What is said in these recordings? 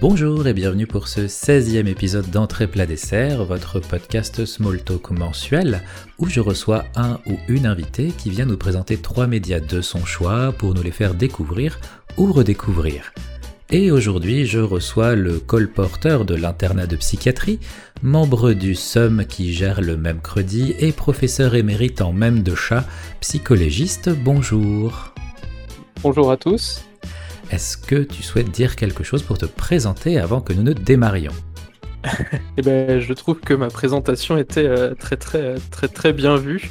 Bonjour et bienvenue pour ce 16e épisode d'Entrée plat dessert, votre podcast Small Talk mensuel, où je reçois un ou une invitée qui vient nous présenter trois médias de son choix pour nous les faire découvrir ou redécouvrir. Et aujourd'hui, je reçois le colporteur de l'internat de psychiatrie, membre du SUM qui gère le même crédit et professeur émérite en même de chat, psychologiste. Bonjour. Bonjour à tous. Est-ce que tu souhaites dire quelque chose pour te présenter avant que nous ne démarrions Eh ben, je trouve que ma présentation était euh, très très très très bien vue.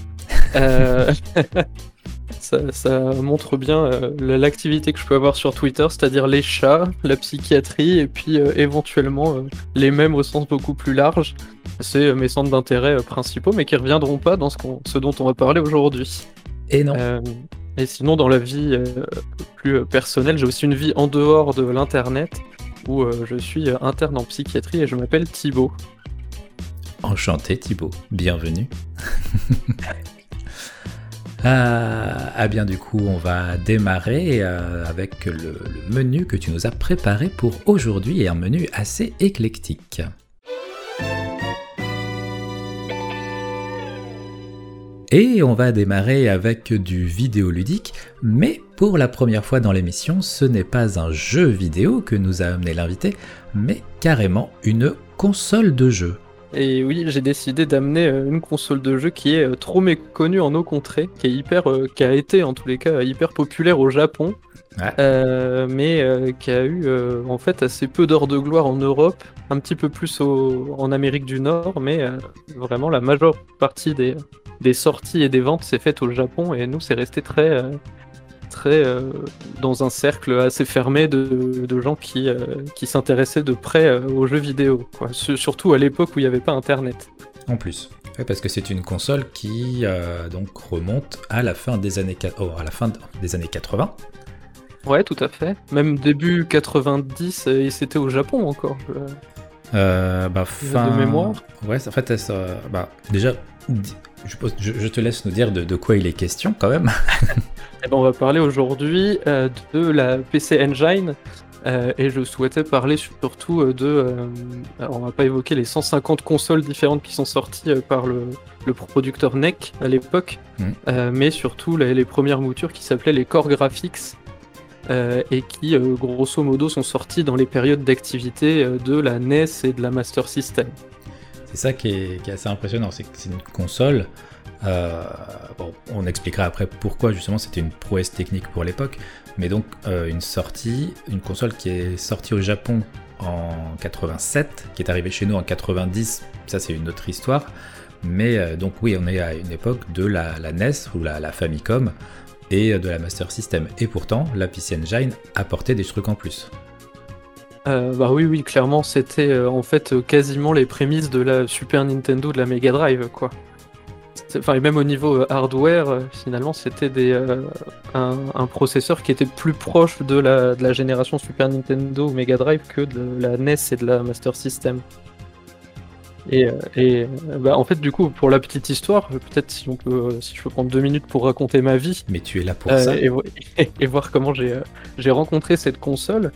Euh, ça, montre bien euh, l'activité que je peux avoir sur Twitter, c'est-à-dire les chats, la psychiatrie et puis éventuellement les mêmes au sens beaucoup plus large. C'est mes centres d'intérêt principaux, mais qui reviendront pas dans ce, ce dont on va parler aujourd'hui. Et non. Et sinon, dans la vie euh, plus euh, personnelle, j'ai aussi une vie en dehors de l'internet où euh, je suis interne en psychiatrie et je m'appelle Thibaut. Enchanté Thibaut, bienvenue. ah, bien du coup, on va démarrer avec le menu que tu nous as préparé pour aujourd'hui et un menu assez éclectique. Et on va démarrer avec du vidéoludique, mais pour la première fois dans l'émission, ce n'est pas un jeu vidéo que nous a amené l'invité, mais carrément une console de jeu. Et oui, j'ai décidé d'amener euh, une console de jeu qui est euh, trop méconnue en nos contrées, qui est hyper, euh, qui a été en tous les cas hyper populaire au Japon, mais qui a eu en fait assez peu d'heures de gloire en Europe, un petit peu plus en Amérique du Nord, mais vraiment la majeure partie des, des sorties et des ventes s'est faite au Japon et nous c'est resté très euh, très euh, dans un cercle assez fermé de, gens qui, euh, qui s'intéressaient de près aux jeux vidéo, surtout à l'époque où il n'y avait pas internet. En plus. parce que c'est une console qui donc remonte à la fin des années, oh, à la fin des années 80. Ouais, tout à fait. Même début 90, et c'était au Japon encore. bah, fin... De mémoire. Ouais, en fait, ça, bah, déjà, je, te laisse nous dire de, quoi il est question quand même. Eh ben, on va parler aujourd'hui euh, de la PC Engine. Euh, et je souhaitais parler surtout euh, de. on va pas évoquer les 150 consoles différentes qui sont sorties par le, producteur NEC à l'époque, mmh. mais surtout les, premières moutures qui s'appelaient les Core Graphics et qui, grosso modo, sont sorties dans les périodes d'activité de la NES et de la Master System. C'est ça qui est, assez impressionnant, c'est que c'est une console. Euh, on expliquera après pourquoi justement c'était une prouesse technique pour l'époque, mais donc euh, une sortie, une console qui est sortie au Japon en 87, qui est arrivée chez nous en 90, ça c'est une autre histoire. Mais euh, donc oui, on est à une époque de la, NES ou la, Famicom et de la Master System. Et pourtant, la PC Engine apportait des trucs en plus. Euh, bah oui, oui, clairement, c'était euh, en fait euh, quasiment les prémices de la Super Nintendo, de la Mega Drive, quoi. Enfin, et même au niveau hardware, finalement, c'était un, processeur qui était plus proche de la, de la génération Super Nintendo ou Mega Drive que de la NES et de la Master System. Et, et bah, en fait, du coup, pour la petite histoire, peut-être si on peut, si je peux prendre deux minutes pour raconter ma vie. Mais tu es là pour ça. Et, et, voir comment j'ai rencontré cette console.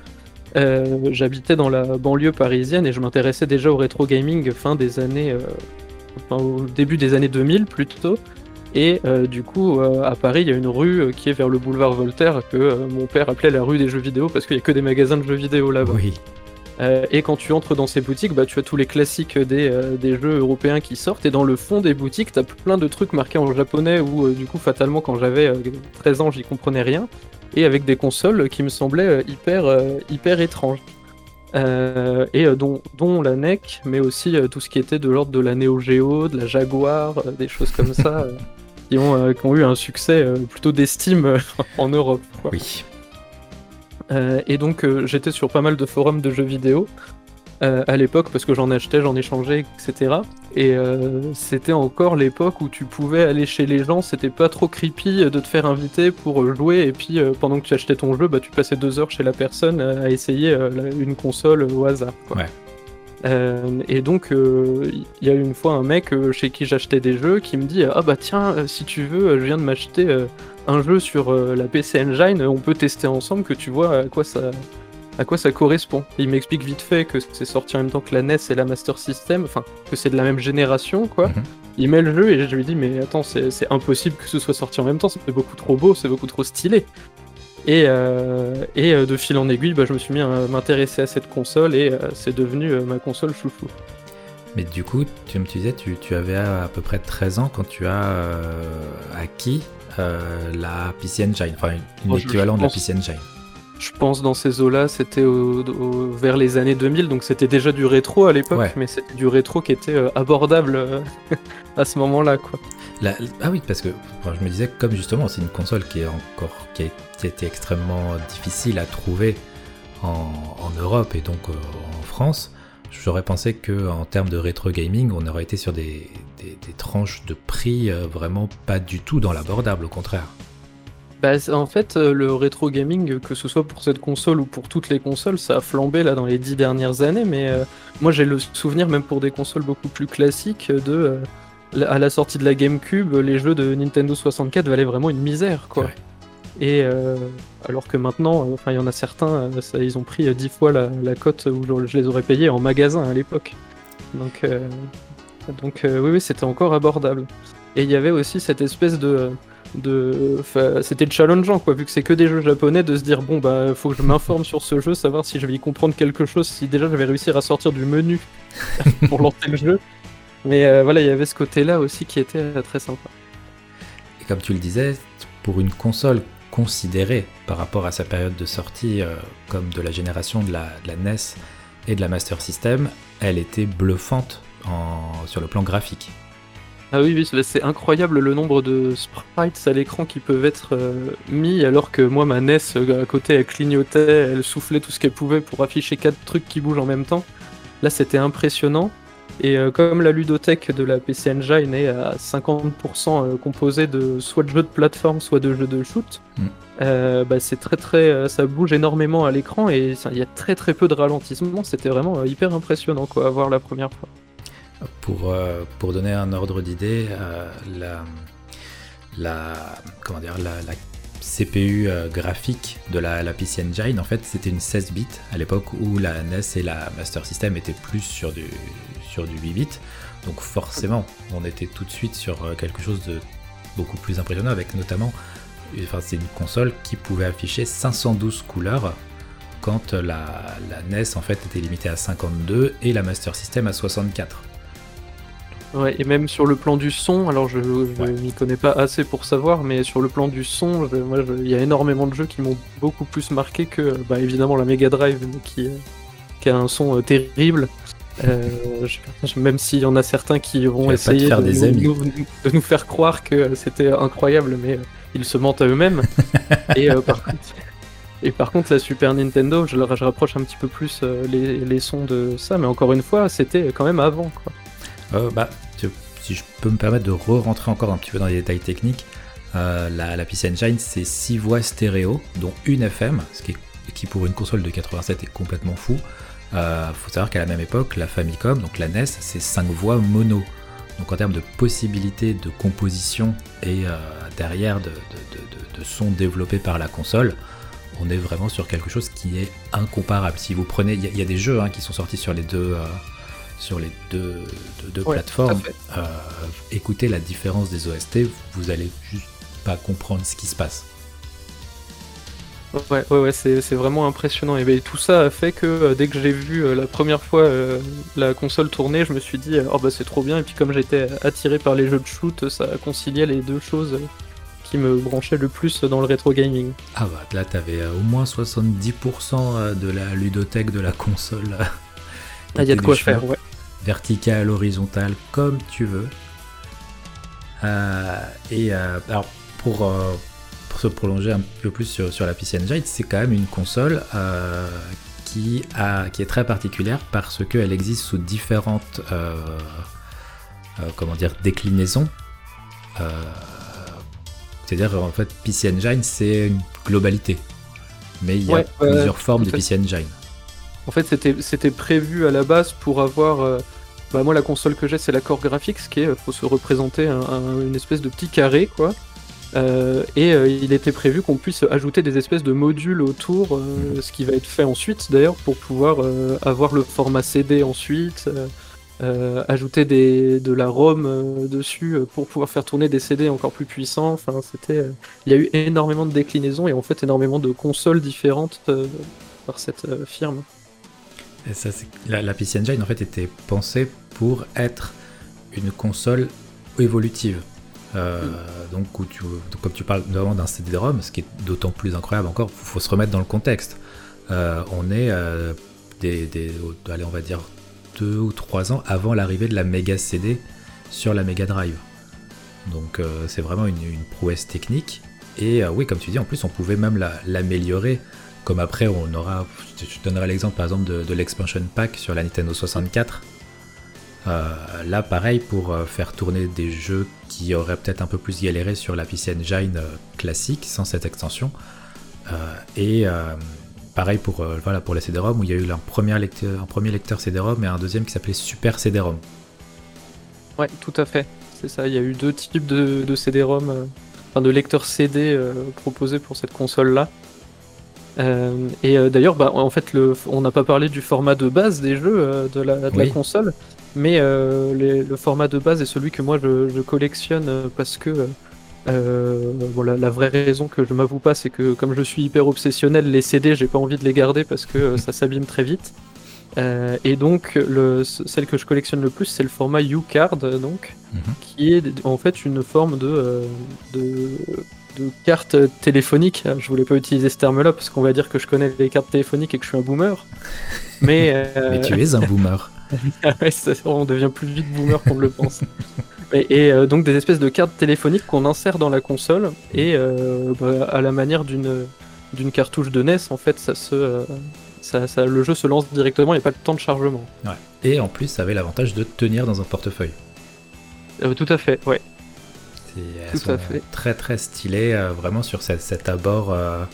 Euh, j'habitais dans la banlieue parisienne et je m'intéressais déjà au rétro gaming fin des années, euh, enfin, au début des années 2000 plutôt. Et euh, du coup, à Paris, il y a une rue qui est vers le boulevard Voltaire que mon père appelait la rue des jeux vidéo parce qu'il n'y a que des magasins de jeux vidéo là-bas. Oui. Et quand tu entres dans ces boutiques, bah, tu as tous les classiques des, des, jeux européens qui sortent. Et dans le fond des boutiques, tu as plein de trucs marqués en japonais où, du coup, fatalement, quand j'avais 13 ans, j'y comprenais rien et avec des consoles qui me semblaient euh, hyper, euh, hyper étranges. Euh, et dont, dont, la NEC, mais aussi tout ce qui était de l'ordre de la Neo Geo, de la Jaguar, des choses comme ça, qui, ont, qui, ont, eu un succès plutôt d'estime en Europe. Oui. Et donc j'étais sur pas mal de forums de jeux vidéo, euh, à l'époque parce que j'en achetais, j'en échangeais, etc. Et euh, c'était encore l'époque où tu pouvais aller chez les gens, c'était pas trop creepy de te faire inviter pour jouer et puis euh, pendant que tu achetais ton jeu, bah, tu passais deux heures chez la personne à essayer une console au hasard. Et donc, il y a une fois un mec chez qui j'achetais des jeux qui me dit Ah bah tiens, si tu veux, je viens de m'acheter un jeu sur la PC Engine, on peut tester ensemble que tu vois à quoi ça, à quoi ça correspond. il m'explique vite fait que c'est sorti en même temps que la NES et la Master System, enfin que c'est de la même génération quoi. Mhm. Il met le jeu et je lui dis mais attends c'est impossible que ce soit sorti en même temps, c'est beaucoup trop beau, c'est beaucoup trop stylé. Et, euh, et euh, de fil en aiguille, bah, je me suis mis à m'intéresser à cette console et euh, c'est devenu ma console chouchou. Mais du coup, tu me disais, tu, tu, avais à, peu près 13 ans quand tu as acquis la PC Engine, enfin une, équivalent de la PC Engine je pense dans ces eaux-là, c'était vers les années 2000, donc c'était déjà du rétro à l'époque, mais c'était du rétro qui était euh, abordable euh, à ce moment-là, quoi. ah oui, parce que je me disais comme justement c'est une console qui est encore qui a, été extrêmement difficile à trouver en, Europe et donc euh, en France. J'aurais pensé que en termes de rétro gaming, on aurait été sur des, des tranches de prix vraiment pas du tout dans l'abordable, au contraire. Bah, en fait, euh, le rétro gaming, que ce soit pour cette console ou pour toutes les consoles, ça a flambé là dans les dix dernières années. Mais euh, moi, j'ai le souvenir, même pour des consoles beaucoup plus classiques, de euh, à la sortie de la GameCube, les jeux de Nintendo 64 valaient vraiment une misère, quoi. Et alors que maintenant, enfin, il y en a certains, ça, ils ont pris dix fois la, cote où je, les aurais payés en magasin à l'époque. Donc, donc oui, oui, c'était encore abordable. Et il y avait aussi cette espèce de de c'était challengeant quoi vu que c'est que des jeux japonais de se dire bon bah faut que je m'informe sur ce jeu savoir si je vais y comprendre quelque chose si déjà je vais réussir à sortir du menu pour lancer le jeu. Mais euh, voilà il y avait ce côté là aussi qui était euh, très sympa. Et comme tu le disais pour une console considérée par rapport à sa période de sortie euh, comme de la génération de la, NES et de la Master System elle était bluffante sur le plan graphique ah oui, oui c'est incroyable le nombre de sprites à l'écran qui peuvent être euh, mis, alors que moi, ma NES, euh, à côté, elle clignotait, elle soufflait tout ce qu'elle pouvait pour afficher quatre trucs qui bougent en même temps. Là, c'était impressionnant. Et euh, comme la ludothèque de la PC Engine est à 50% composée de soit de jeux de plateforme, soit de jeux de shoot, mm. bah, c'est très très, ça bouge énormément à l'écran et il y a très très peu de ralentissement. C'était vraiment hyper impressionnant quoi à voir la première fois. Pour, euh, pour donner un ordre d'idée, euh, la, CPU euh, graphique de la, PC Engine, en fait, c'était une 16 bits à l'époque où la NES et la Master System étaient plus sur du, sur du 8 bits. Donc forcément, on était tout de suite sur quelque chose de beaucoup plus impressionnant avec notamment, enfin une console qui pouvait afficher 512 couleurs quand la, la, NES en fait était limitée à 52 et la Master System à 64. Ouais, et même sur le plan du son, alors je, je m'y connais pas assez pour savoir, mais sur le plan du son, moi, il y a énormément de jeux qui m'ont beaucoup plus marqué que, bah, évidemment, la Mega Drive qui, qui a un son euh, terrible. Euh, même s'il y en a certains qui vont essayer de, nous, de, nous, faire croire que c'était incroyable, mais euh, ils se mentent à eux-mêmes. et, par contre, et par contre, la Super Nintendo, je, je rapproche un petit peu plus les, les, sons de ça, mais encore une fois, c'était quand même avant. Quoi. Bah, si je peux me permettre de re-rentrer encore un petit peu dans les détails techniques, euh, la, PC Engine c'est 6 voix stéréo, dont une FM, ce qui, pour une console de 87 est complètement fou. Il euh, faut savoir qu'à la même époque, la Famicom, donc la NES, c'est 5 voix mono. Donc en termes de possibilités de composition et euh, derrière de, de, sons développés par la console, on est vraiment sur quelque chose qui est incomparable. Si vous prenez, il y, a des jeux hein, qui sont sortis sur les deux, sur les deux, plateformes, euh, écoutez la différence des OST, vous allez juste pas comprendre ce qui se passe. Ouais, ouais, ouais c'est vraiment impressionnant. Et ben, tout ça a fait que euh, dès que j'ai vu euh, la première fois la console tourner, je me suis dit, oh bah c'est trop bien. Et puis comme j'étais attiré par les jeux de shoot, ça conciliait les deux choses qui me branchaient le plus dans le rétro gaming. Ah bah là, t'avais au moins 70% de la ludothèque de la console. Ah, il y a de quoi faire, ouais verticale, horizontale, comme tu veux. Euh, et euh, alors pour, euh, pour, se prolonger un peu plus sur, sur la PC Engine, c'est quand même une console qui, a, qui est très particulière parce qu'elle existe sous différentes comment dire, déclinaisons. C'est-à-dire en fait PC Engine c'est une globalité. Mais il y a plusieurs formes de PC Engine. En fait, c'était prévu à la base pour avoir. Euh, bah, moi, la console que j'ai, c'est la Core Graphics, qui est, faut se représenter une espèce de petit carré, quoi. et il était prévu qu'on puisse ajouter des espèces de modules autour, mhm. ce qui va être fait ensuite d'ailleurs pour pouvoir avoir le format CD ensuite, ajouter des, de la ROM dessus pour pouvoir faire tourner des CD encore plus puissants. Enfin, c'était, il y a eu énormément de déclinaisons et en fait énormément de consoles différentes par cette firme. Et ça, la, la, PC Engine en fait était pensée pour être une console évolutive. Euh, donc, comme tu parles notamment d'un CD-ROM, ce qui est d'autant plus incroyable encore, il faut se remettre dans le contexte. Euh, on est euh, des, allez, on va dire deux ou trois ans avant l'arrivée de la Mega CD sur la Mega Drive. Donc c'est vraiment une, prouesse technique. Et oui, comme tu dis, en plus on pouvait même l'améliorer comme après, on aura. Je te donnerai l'exemple par exemple de, l'expansion pack sur la Nintendo 64. Euh, là, pareil, pour euh, faire tourner des jeux qui auraient peut-être un peu plus galéré sur la PC Engine euh, classique sans cette extension. et pareil pour, voilà, pour les CD-ROM où il y a eu un premier lecteur, un premier lecteur CD-ROM et un deuxième qui s'appelait Super CD-ROM. Ouais, tout à fait. C'est ça. Il y a eu deux types de, de CD-ROM, enfin de lecteurs CD proposés pour cette console-là. Euh, et euh, d'ailleurs, bah, en fait, le, on n'a pas parlé du format de base des jeux euh, de, la, console, mais le format de base est celui que moi je, collectionne parce que voilà, la vraie raison que je m'avoue pas, c'est que comme je suis hyper obsessionnel, les CD, j'ai pas envie de les garder parce que ça s'abîme très vite. et donc, le, celle que je collectionne le plus, c'est le format U-Card, donc, mhm. qui est en fait une forme de, de de cartes téléphoniques. Je voulais pas utiliser ce terme-là parce qu'on va dire que je connais les cartes téléphoniques et que je suis un boomer. Mais, euh, tu es un boomer. Ah on devient plus vite boomer qu'on le pense. Et, euh, donc des espèces de cartes téléphoniques qu'on insère dans la console et euh, bah, à la manière d'une d'une cartouche de NES, en fait, ça se ça, le jeu se lance directement, il n'y a pas de temps de chargement. Et en plus, ça avait l'avantage de tenir dans un portefeuille. tout à fait, ouais. Elles sont très très stylées, euh, vraiment sur cet, abord. Euh,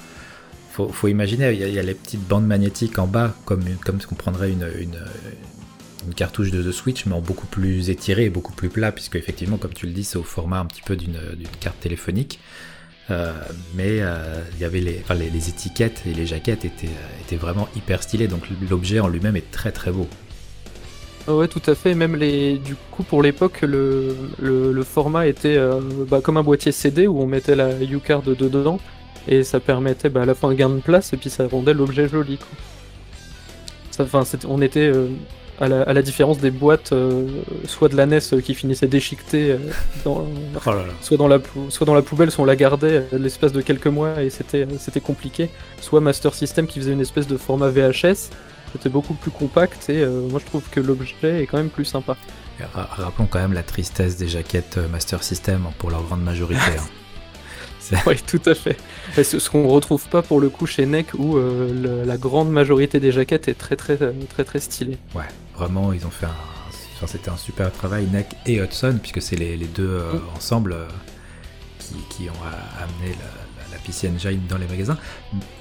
faut, imaginer, il y, a, les petites bandes magnétiques en bas, comme, comme ce qu'on prendrait une, une, cartouche de, Switch, mais en beaucoup plus étiré et beaucoup plus plat, puisque effectivement, comme tu le dis, c'est au format un petit peu d'une carte téléphonique. Euh, mais il y avait les, les, étiquettes et les jaquettes étaient, étaient vraiment hyper stylées, donc l'objet en lui-même est très très beau. Ouais, tout à fait. Même les, du coup, pour l'époque, le, le, format était euh, bah, comme un boîtier CD où on mettait la U-Card dedans et ça permettait bah, à la fin un gain de place et puis ça rendait l'objet joli. On était euh, à, la, à, la, différence des boîtes, euh, soit de la NES qui finissait déchiquetée, dans, oh soit, dans la, soit dans la poubelle, soit on la gardait l'espace de quelques mois et c'était compliqué, soit Master System qui faisait une espèce de format VHS c'était beaucoup plus compact et euh, moi je trouve que l'objet est quand même plus sympa. rappelons quand même la tristesse des jaquettes euh, Master System hein, pour leur grande majorité. Hein. oui, tout à fait. Ce qu'on retrouve pas pour le coup chez NEC où euh, la grande majorité des jaquettes est très très très très, stylée. Ouais, vraiment ils ont fait un, c'était un super travail NEC et Hudson puisque c'est les, deux mm. ensemble qui, qui, ont amené la PC Engine dans les magasins.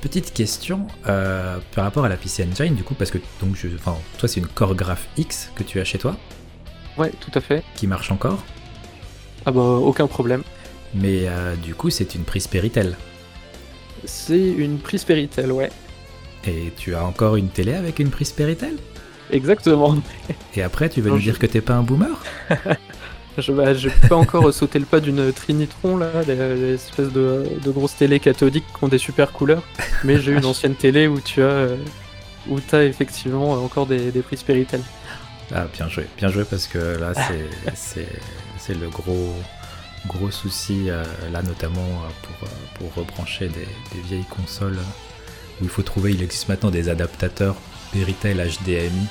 Petite question euh, par rapport à la PC Engine, du coup, parce que donc je, enfin, toi, c'est une Core Graph X que tu as chez toi Ouais, tout à fait. Qui marche encore Ah bah, aucun problème. Mais euh, du coup, c'est une prise Péritel. C'est une prise Péritel, ouais. Et tu as encore une télé avec une prise Péritel? Exactement. Et après, tu veux nous dire que t'es pas un boomer? Je bah, n'ai pas encore sauté le pas d'une Trinitron, là, les, espèces de, grosses télé cathodiques qui ont des super couleurs. Mais j'ai une ancienne télé où tu as, euh, où as effectivement encore des, des prises Péritel. Ah, bien joué, bien joué parce que là, c'est le gros, gros souci, euh, là, notamment euh, pour, pour rebrancher des, des, vieilles consoles où il faut trouver, il existe maintenant des adaptateurs Péritel HDMI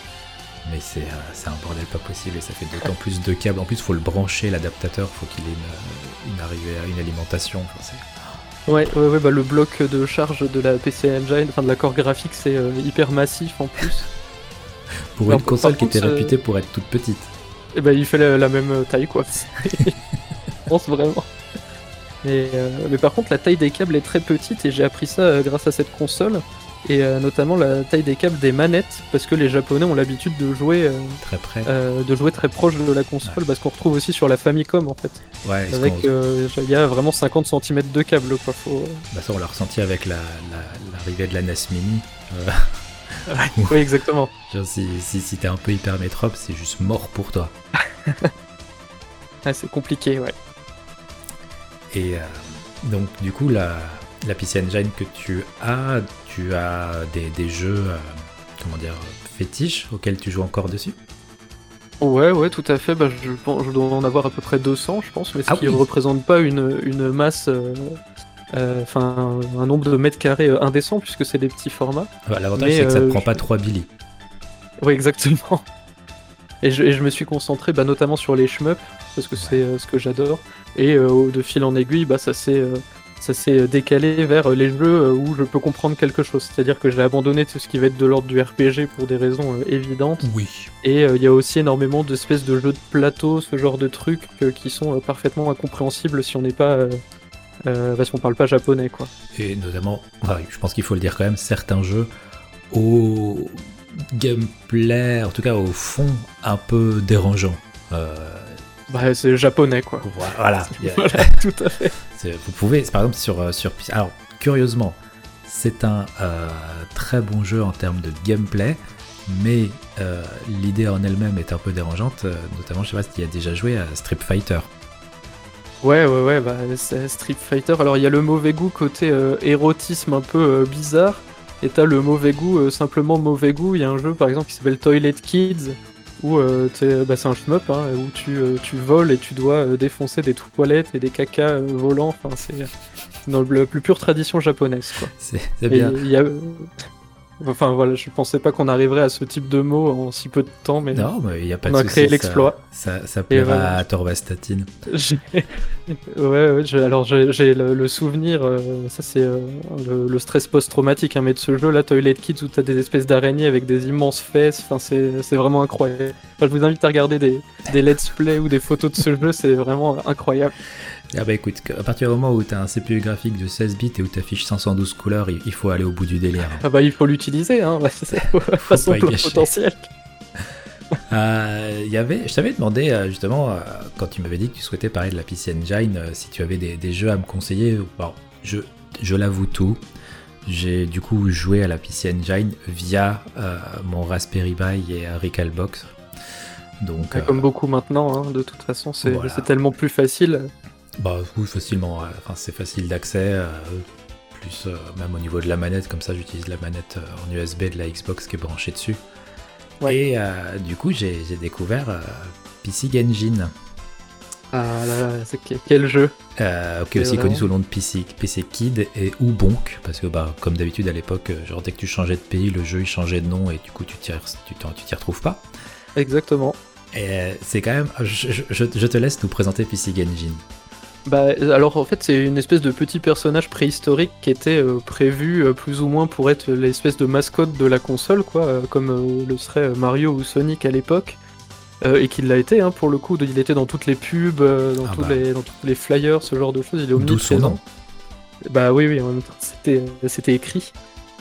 mais euh, c'est un bordel pas possible et ça fait d'autant plus de câbles. En plus, il faut le brancher, l'adaptateur, faut qu'il ait une, arrivée à une alimentation. ouais, ouais, ouais bah, le bloc de charge de la PC Engine, enfin de la core graphique, c'est euh, hyper massif en plus. pour une console qui était réputée pour être toute petite. Et eh bah, il fait la, même taille, quoi. Je pense vraiment. Mais, euh, mais, par contre, la taille des câbles est très petite et j'ai appris ça grâce à cette console. Et notamment la taille des câbles des manettes, parce que les Japonais ont l'habitude de jouer très près, de jouer très proche de la console, parce qu'on retrouve aussi sur la Famicom en fait. Ouais, avec il y a vraiment 50 cm de câble quoi. Faut... Bah ça on l'a ressenti avec l'arrivée la, de la NES Mini. oui, exactement. si, si, si t'es un peu hypermétrope, c'est juste mort pour toi. ah, c'est compliqué, ouais. Et euh, donc, du coup, la, la PC Engine que tu as, tu as des, jeux, euh, comment dire, fétiches auxquels tu joues encore dessus? Ouais, ouais, tout à fait. Bah, je, je dois en avoir à peu près 200, je pense, mais ce ah qui ne représente pas une, une masse euh, euh, enfin un nombre de mètres carrés indécent puisque c'est des petits formats. L'avantage c'est que ça ne prend pas 3 billy. Oui exactement. Et je, me suis concentré bah, notamment sur les shmups parce que c'est ce que j'adore et de fil en aiguille bah, ça s'est ça s'est décalé vers les jeux où je peux comprendre quelque chose. C'est-à-dire que j'ai abandonné tout ce qui va être de l'ordre du RPG pour des raisons évidentes. Oui. Et il y a aussi énormément d'espèces de jeux de plateau, ce genre de trucs qui sont parfaitement incompréhensibles si on n'est pas euh, parce qu'on parle pas japonais quoi. Et notamment, je pense qu'il faut le dire quand même, certains jeux au gameplay, en tout cas au fond, un peu dérangeant. Euh, bah, c'est japonais quoi. Voilà, tout à fait. Vous pouvez, par exemple sur euh, sur alors curieusement, c'est un très bon jeu en termes de gameplay, mais l'idée en elle-même est un peu dérangeante. notamment, je sais pas si tu as déjà joué à Street Fighter. Ouais, ouais, ouais, bah, c'est Street Fighter. Alors, il y a le mauvais goût côté euh, érotisme un peu euh, bizarre, et t'as le mauvais goût, euh, simplement mauvais goût. Il y a un jeu, par exemple, qui s'appelle Toilet Kids, où bah, c'est un shmup, hein, où tu, tu, voles et tu dois défoncer des toilettes et des cacas volants. Enfin, c'est dans la plus pure tradition japonaise, quoi. C'est bien. Enfin voilà, je pensais pas qu'on arriverait à ce type de mots en si peu de temps, mais non, mais y a pas on a créé l'exploit. Ça, ça, plaira à Torvastatine. ouais, ouais alors j'ai le, souvenir, euh, ça c'est euh, le, stress post-traumatique, hein, mais de ce jeu là, Toilet Kids, où t'as des espèces d'araignées avec des immenses fesses, enfin c'est vraiment incroyable. je vous invite à regarder des, des let's play ou des photos de ce jeu, c'est vraiment incroyable. Ah bah écoute, à partir du moment où tu as un CPU graphique de 16 bits et où tu affiches 512 couleurs, il faut aller au bout du délire. Ah bah il faut l'utiliser, hein, c'est façon potentiel. Euh, y avait, je t'avais demandé euh, justement, euh, quand tu m'avais dit que tu souhaitais parler de la PC Engine, si tu avais des, jeux à me conseiller. Bon, je, je l'avoue tout, j'ai du coup joué à la PC Engine via mon Raspberry Pi et Recalbox. Donc, comme beaucoup maintenant, hein, de toute façon, c'est tellement plus facile. Bah oui, facilement. Enfin, c'est facile d'accès. Euh, plus euh, même au niveau de la manette, comme ça j'utilise la manette euh, en USB de la Xbox qui est branchée dessus. Et du coup j'ai découvert PC Engine. Ah là là, quel jeu Ok, aussi connu sous le nom de PC, PC Kid et ou Bonk, parce que bah, comme d'habitude à l'époque, genre dès que tu changeais de pays, le jeu il changeait de nom et du coup tu t'y tu, retrouves pas. Exactement. Et c'est quand même. Je, je, te laisse nous présenter PC Engine. Bah, alors en fait, c'est une espèce de petit personnage préhistorique qui était euh, prévu euh, plus ou moins pour être l'espèce de mascotte de la console, quoi, euh, comme le serait Mario ou Sonic à l'époque. et qu'il l'a été, hein, pour le coup, il était dans toutes les pubs, dans, ah tous bah. les, dans tous les flyers, ce genre de choses, il est omniprésent. Bah oui, oui, en même temps, c'était écrit.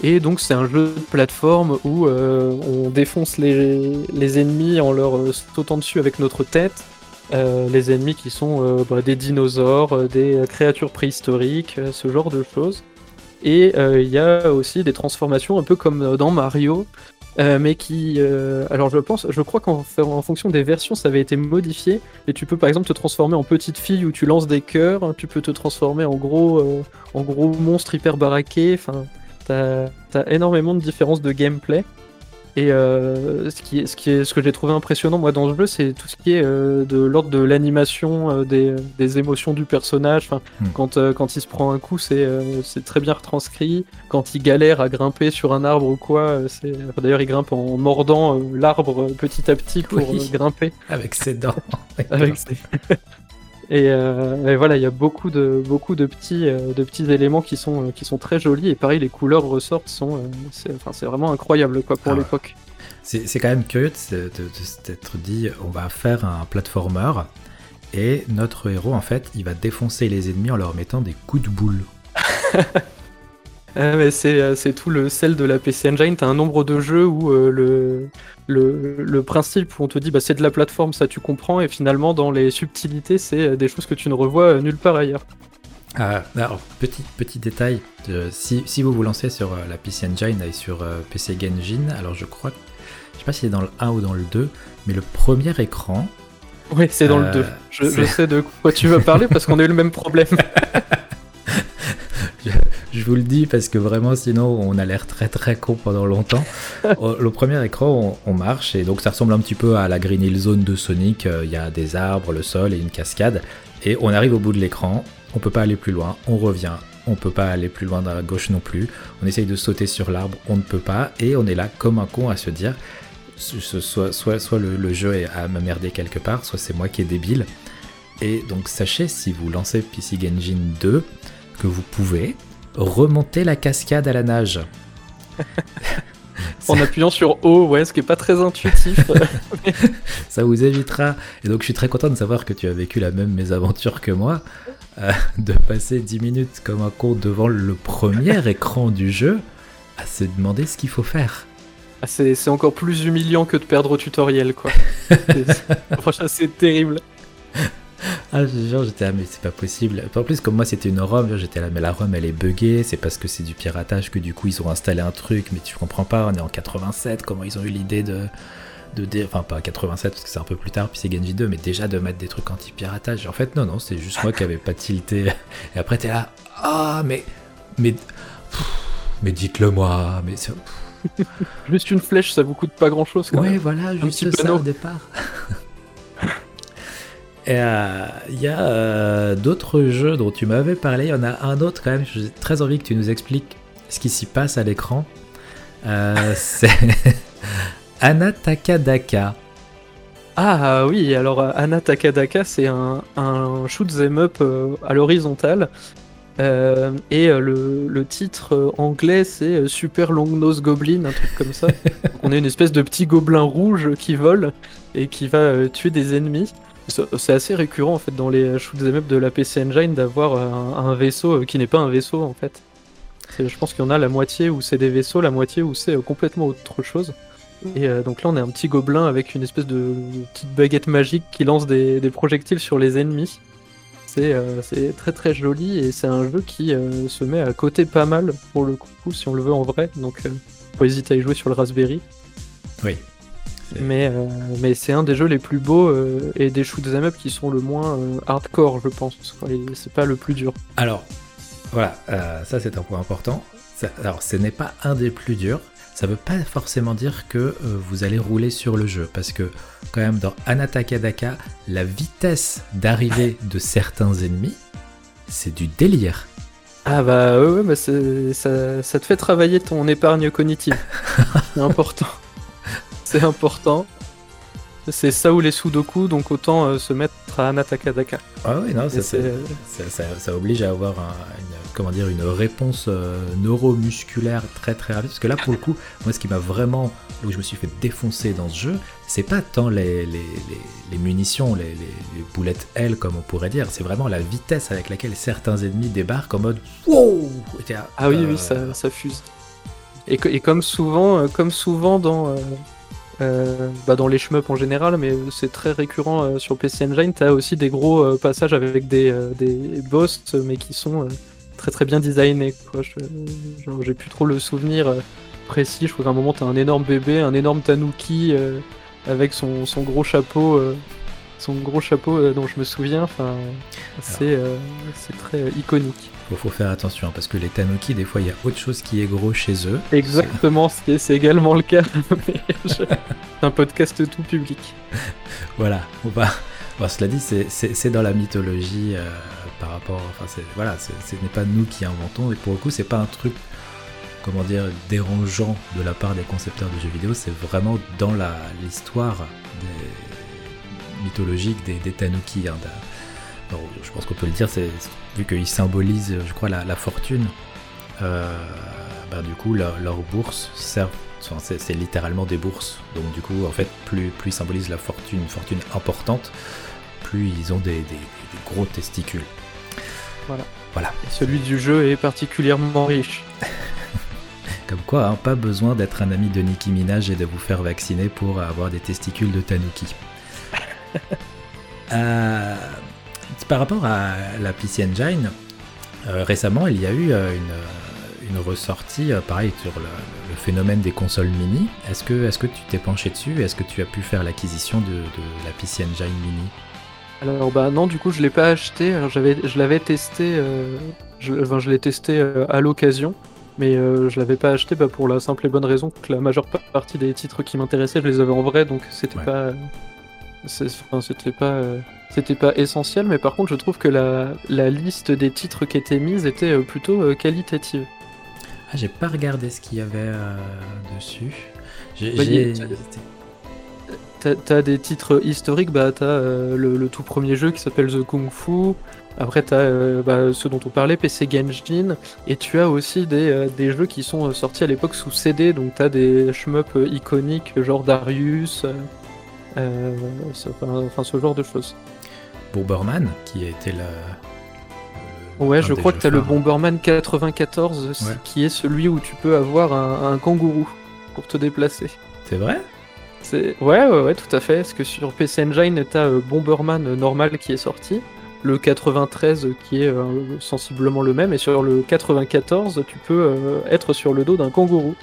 Et donc c'est un jeu de plateforme où on défonce les, les ennemis en leur sautant dessus avec notre tête. Euh, les ennemis qui sont euh, bah, des dinosaures, euh, des créatures préhistoriques, ce genre de choses. Et il y a aussi des transformations un peu comme dans Mario, mais qui, alors je pense, je crois qu'en en fonction des versions, ça avait été modifié. Et tu peux par exemple te transformer en petite fille où tu lances des cœurs. Tu peux te transformer en gros, en gros monstre hyper baraqué. Enfin, t'as as énormément de différences de gameplay. Et euh, ce, qui est, ce, qui est, ce que j'ai trouvé impressionnant moi dans ce jeu, c'est tout ce qui est euh, de l'ordre de l'animation, euh, des, des, émotions du personnage. Enfin, hmm. quand, quand il se prend un coup, c'est très bien retranscrit. Quand il galère à grimper sur un arbre ou quoi, c'est d'ailleurs il grimpe en mordant l'arbre petit à petit pour grimper. Avec ses dents. Avec ses... Euh, et, voilà, il y a beaucoup de, beaucoup de, petits, euh, de petits éléments qui sont, qui sont très jolis. Et pareil, les couleurs ressortent, sont, euh, c'est, enfin, vraiment incroyable quoi, pour ah l'époque. C'est, quand même curieux de, s'être dit on va faire un platformer. Et notre héros, en fait, il va défoncer les ennemis en leur mettant des coups de boule. Ah, c'est tout le sel de la PC Engine. T'as un nombre de jeux où le, le, principe où on te dit bah, c'est de la plateforme, ça tu comprends, et finalement dans les subtilités, c'est des choses que tu ne revois nulle part ailleurs. Ah, alors, petit, petit détail, si, si, vous vous lancez sur la PC Engine et sur PC Engine, alors je crois, je sais pas si c'est dans le 1 ou dans le 2, mais le premier écran. Oui, c'est dans le 2. Je, sais de quoi tu veux parler parce qu'on a eu le même problème. je, vous le dis parce que vraiment, sinon, on a l'air très très con pendant longtemps. Oh, le premier écran, on, marche et donc ça ressemble un petit peu à la Green Hill Zone de Sonic. Euh, il y a des arbres, le sol et une cascade. Et on arrive au bout de l'écran, on peut pas aller plus loin, on revient, on peut pas aller plus loin dans la gauche non plus. On essaye de sauter sur l'arbre, on ne peut pas, et on est là comme un con à se dire soit, soit, soit le, jeu est à m'emmerder quelque part, soit c'est moi qui est débile. Et donc sachez, si vous lancez PC Engine 2, que vous pouvez remonter la cascade à la nage. en appuyant sur O, ouais, ce qui est pas très intuitif. ça vous évitera. Et donc je suis très content de savoir que tu as vécu la même mésaventure que moi, euh, de passer 10 minutes comme un con devant le premier écran du jeu à se demander ce qu'il faut faire. Ah, c'est encore plus humiliant que de perdre au tutoriel, quoi. Franchement, c'est terrible. Ah, genre, j'étais là, mais c'est pas possible. En plus, comme moi, c'était une ROM, j'étais là, mais la ROM, elle est buggée, c'est parce que c'est du piratage que du coup, ils ont installé un truc, mais tu comprends pas, on est en 87, comment ils ont eu l'idée de. de enfin, pas 87, parce que c'est un peu plus tard, puis c'est Genji 2, mais déjà de mettre des trucs anti-piratage. En fait, non, non, c'est juste moi qui avais pas tilté. Et après, t'es là, ah, mais. Mais. mais dites-le moi, mais. Juste une flèche, ça vous coûte pas grand chose. Ouais, voilà, juste ça au départ. Et il euh, y a euh, d'autres jeux dont tu m'avais parlé. Il y en a un autre quand même. J'ai très envie que tu nous expliques ce qui s'y passe à l'écran. Euh, c'est Anna Takadaka. Ah oui, alors Anna Takadaka, c'est un, un shoot them up à l'horizontale euh, et euh, le, titre euh, anglais, c'est Super Long Nose Goblin, un truc comme ça. on est une espèce de petit gobelin rouge qui vole et qui va tuer des ennemis. C'est assez récurrent en fait dans les shoots up de la PC Engine d'avoir un, vaisseau qui n'est pas un vaisseau en fait. Je pense qu'il y en a la moitié où c'est des vaisseaux, la moitié où c'est complètement autre chose. Et donc là on est un petit gobelin avec une espèce de, petite baguette magique qui lance des projectiles sur les ennemis. Euh, c'est très très joli et c'est un jeu qui euh, se met à côté pas mal pour le coup si on le veut en vrai. Donc euh, faut hésiter à y jouer sur le Raspberry. Oui. Mais, mais c'est un des jeux les plus beaux et des shoot'em up qui sont le moins hardcore, je pense. C'est pas le plus dur. Alors, voilà, ça c'est un point important. alors, ce n'est pas un des plus durs, ça veut pas forcément dire que euh, vous allez rouler sur le jeu. Parce que, quand même, dans Anatakadaka, la vitesse d'arrivée de certains ennemis, c'est du délire. Ah bah ouais, bah ça, ça, te fait travailler ton épargne cognitive. c'est important. C'est important. C'est ça ou les Sudoku, donc autant euh, se mettre à Anatakadaka. Ah oui, non, ça, ça, oblige à avoir une, comment dire, une réponse euh, neuromusculaire très très rapide. Parce que là, pour le coup, moi, ce qui m'a vraiment, où je me suis fait défoncer dans ce jeu, c'est pas tant les, les, les, munitions, les, boulettes L, comme on pourrait dire, c'est vraiment la vitesse avec laquelle certains ennemis débarquent en mode wow Ah oui, oui, euh, ça, ça fuse. Et, et, comme souvent, comme souvent dans euh, bah dans les shmups en général, mais c'est très récurrent euh, sur PC Engine. T'as aussi des gros euh, passages avec des, des, boss, mais qui sont très très bien designés. J'ai plus trop le souvenir précis. Je crois qu'à un moment t'as un énorme bébé, un énorme tanuki avec son, son, gros chapeau. son gros chapeau dont je me souviens, enfin, c'est très iconique. Il faut faire attention parce que les tanuki, des fois, il y a autre chose qui est gros chez eux. Exactement, c'est également le cas. C'est un podcast tout public. voilà, on va. cela dit, c'est dans la mythologie euh, par rapport. Enfin, voilà, ce n'est pas nous qui inventons. Et pour le coup, c'est pas un truc, comment dire, dérangeant de la part des concepteurs de jeux vidéo. C'est vraiment dans l'histoire mythologique des, des tanuki. Hein, je pense qu'on peut le dire, c'est vu qu'ils symbolisent, je crois, la, fortune. Euh, bah, du coup, leur, bourse sert, c'est littéralement des bourses. Donc du coup, en fait, plus, plus ils symbolisent la fortune, une fortune importante, plus ils ont des, gros testicules. Voilà. Voilà. celui du jeu est particulièrement riche. Comme quoi, hein, pas besoin d'être un ami de Nicki Minaj et de vous faire vacciner pour avoir des testicules de Tanuki. Euh, par rapport à la PC Engine, euh, récemment, il y a eu euh, une, ressortie, pareil, sur le, phénomène des consoles mini. Est-ce que, est que tu t'es penché dessus? Est-ce que tu as pu faire l'acquisition de, la PC Engine mini? Alors bah non, du coup je l'ai pas acheté. Alors j'avais, je l'avais testé, je, je l'ai testé à l'occasion mais euh, je l'avais pas acheté bah, pour la simple et bonne raison que la majeure partie des titres qui m'intéressaient, je les avais en vrai, donc c'était pas, c'était pas, euh, c'était pas essentiel. Mais par contre, je trouve que la, la liste des titres qui étaient mises était euh, plutôt qualitative. Ah, j'ai pas regardé ce qu'il y avait dessus. Bah, t'as des titres historiques, bah t'as le, le, tout premier jeu qui s'appelle The Kung Fu, après, tu as euh, bah, ceux dont on parlait, PC Genshin, et tu as aussi des, euh, des jeux qui sont euh, sortis à l'époque sous CD, donc tu as des shmups iconiques, genre Darius, enfin ce genre de choses. Bomberman, qui a été la. Ouais, je crois que tu as le Bomberman 94, qui est celui où tu peux avoir un, un kangourou pour te déplacer. C'est vrai? Ouais, ouais, ouais, tout à fait. Parce que sur PC Engine, t'as Bomberman normal qui est sorti le 93 qui est euh, sensiblement le même, et sur le 94, tu peux euh, être sur le dos d'un kangourou.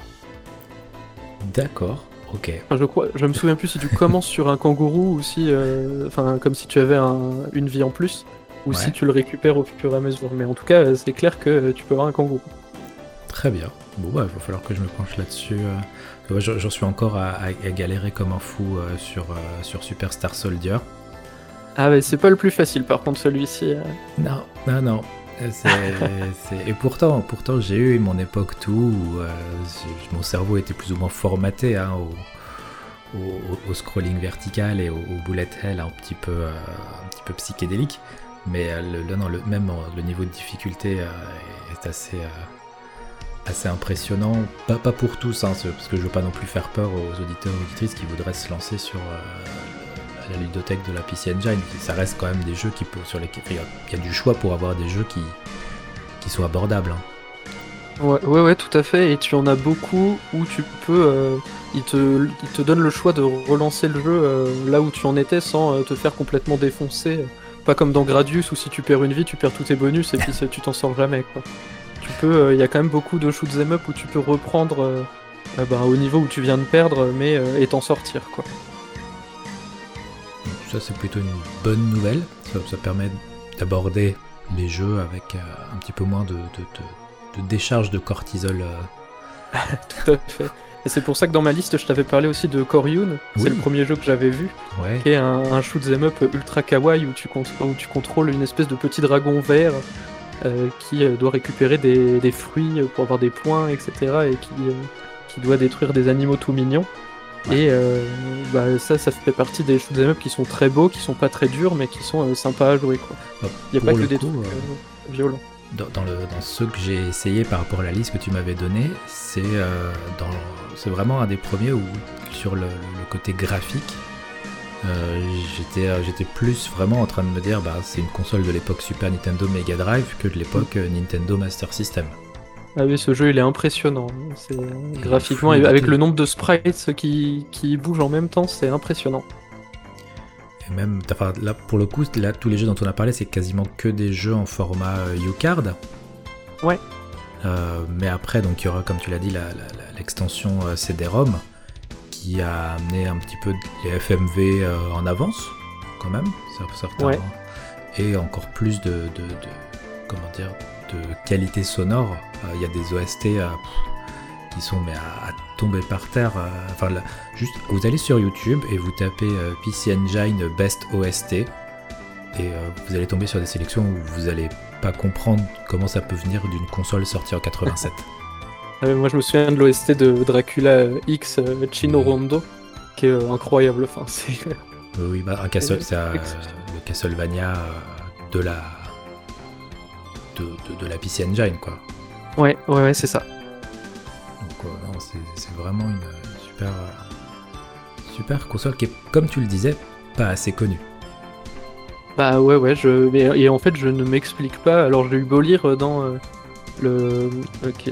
D'accord, ok. je crois, je me souviens plus si tu commences sur un kangourou ou si, euh, enfin, comme si tu avais une vie en plus, ou si tu le récupères au fur et à mesure. Mais en tout cas, c'est clair que tu peux avoir un kangourou. Très bien. Bon, bah, il va falloir que je me penche là-dessus. J'en suis encore à, galérer comme un fou sur, sur Super Star Soldier. Ah ouais, c'est pas le plus facile par contre celui-ci. Euh. Non, non, non. Et pourtant, pourtant j'ai eu mon époque tout où euh, mon cerveau était plus ou moins formaté hein, au, scrolling vertical et au, bullet hell un petit peu, euh, un petit peu psychédélique. Mais non, le, même le niveau de difficulté est assez, assez impressionnant. Pas, pas pour tous, hein, parce que je veux pas non plus faire peur aux auditeurs et auditrices qui voudraient se lancer sur la ludothèque de la PC Engine. Ça reste quand même des jeux qui sur lesquels il y, a du choix pour avoir des jeux qui, qui sont abordables. Hein. Ouais, ouais, ouais, tout à fait. Et tu en as beaucoup où tu peux. Euh, il, te, il te donne le choix de relancer le jeu euh, là où tu en étais sans euh, te faire complètement défoncer. Pas comme dans Gradius où si tu perds une vie, tu perds tous tes bonus et puis tu t'en sors jamais. Quoi. Tu peux. Il y a quand même beaucoup de shoot them up où tu peux reprendre bah, au niveau où tu viens de perdre, mais et t'en sortir. Ça c'est plutôt une bonne nouvelle. Ça, permet d'aborder les jeux avec euh, un petit peu moins de, décharge de cortisol. Euh. Tout à fait. Et c'est pour ça que dans ma liste, je t'avais parlé aussi de Koryun. C'est le premier jeu que j'avais vu. Qui est un, shoot 'em up ultra kawaii où tu, où tu, contrôles une espèce de petit dragon vert euh, qui doit récupérer des, fruits pour avoir des points, etc. Et qui, qui doit détruire des animaux tout mignons. Et euh, bah, ça, ça fait partie des shoot'em up qui sont très beaux, qui sont pas très durs, mais qui sont euh, sympas à jouer. Quoi. Bah, Il n'y a pas que des trucs euh, violents. Dans, le, dans ceux que j'ai essayé par rapport à la liste que tu m'avais donnée, c'est c'est vraiment un des premiers où, sur le, côté graphique, j'étais j'étais plus vraiment en train de me dire bah, c'est une console de l'époque Super Nintendo Mega Drive que de l'époque Nintendo Master System. Ah oui, ce jeu il est impressionnant. C'est graphiquement avec le nombre de sprites qui, qui bougent en même temps, c'est impressionnant. Et même, là pour le coup, là, tous les jeux dont on a parlé, c'est quasiment que des jeux en format euh, U-Card. Ouais. Euh, mais après, donc il y aura, comme tu l'as dit, l'extension euh, CD-ROM qui a amené un petit peu les FMV en avance, quand même, certains, ouais. et encore plus de, de, de comment dire, de qualité sonore il y a des OST euh, qui sont mais à, tomber par terre. Euh, enfin, juste, vous allez sur YouTube et vous tapez euh, PC Engine Best OST et vous allez tomber sur des sélections où vous allez pas comprendre comment ça peut venir d'une console sortie en 87. moi, je me souviens de l'OST de Dracula X Chino Rondo, qui est incroyable. Enfin, c'est. Oui, bah, un castle, c'est le Castlevania de la de, de, de, la PC Engine, quoi. Ouais, ouais, ouais, c'est ça. Donc, euh, c'est vraiment une super, super console qui est, comme tu le disais, pas assez connue. Bah ouais, ouais, je... et en fait, je ne m'explique pas. Alors, j'ai eu beau lire dans euh, le,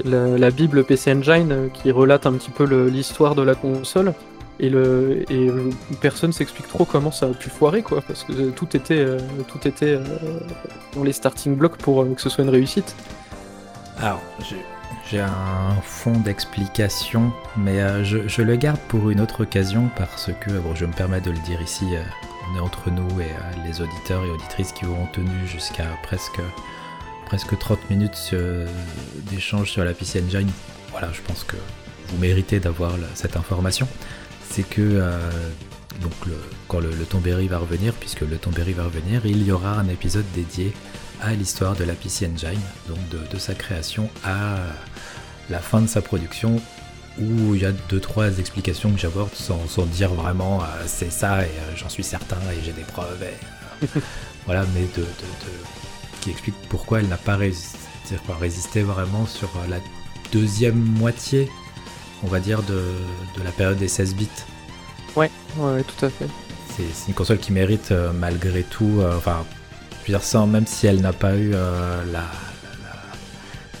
la, Bible PC Engine qui relate un petit peu l'histoire de la console. Et, le, et personne s'explique trop comment ça a pu foirer, quoi, parce que tout était, tout était dans les starting blocks pour que ce soit une réussite. Alors, j'ai un fond d'explication, mais je, le garde pour une autre occasion parce que, bon, je me permets de le dire ici, on est entre nous et les auditeurs et auditrices qui auront tenu jusqu'à presque presque 30 minutes d'échange sur la PC Engine. Voilà, je pense que vous méritez d'avoir cette information. C'est que euh, donc quand le, le Tombéry va revenir, puisque le Tombéry va revenir, il y aura un épisode dédié à l'histoire de la PC Engine, donc de, sa création à la fin de sa production, où il y a deux trois explications que j'aborde sans, dire vraiment euh, c'est ça et euh, j'en suis certain et j'ai des preuves. voilà, mais de qui explique pourquoi elle n'a pas résisté, vraiment sur la deuxième moitié, on va dire, de, la période des 16 bits. Ouais, ouais, tout à fait. C'est une console qui mérite euh, malgré tout, euh, enfin, je veux dire, sans, même si elle n'a pas eu euh,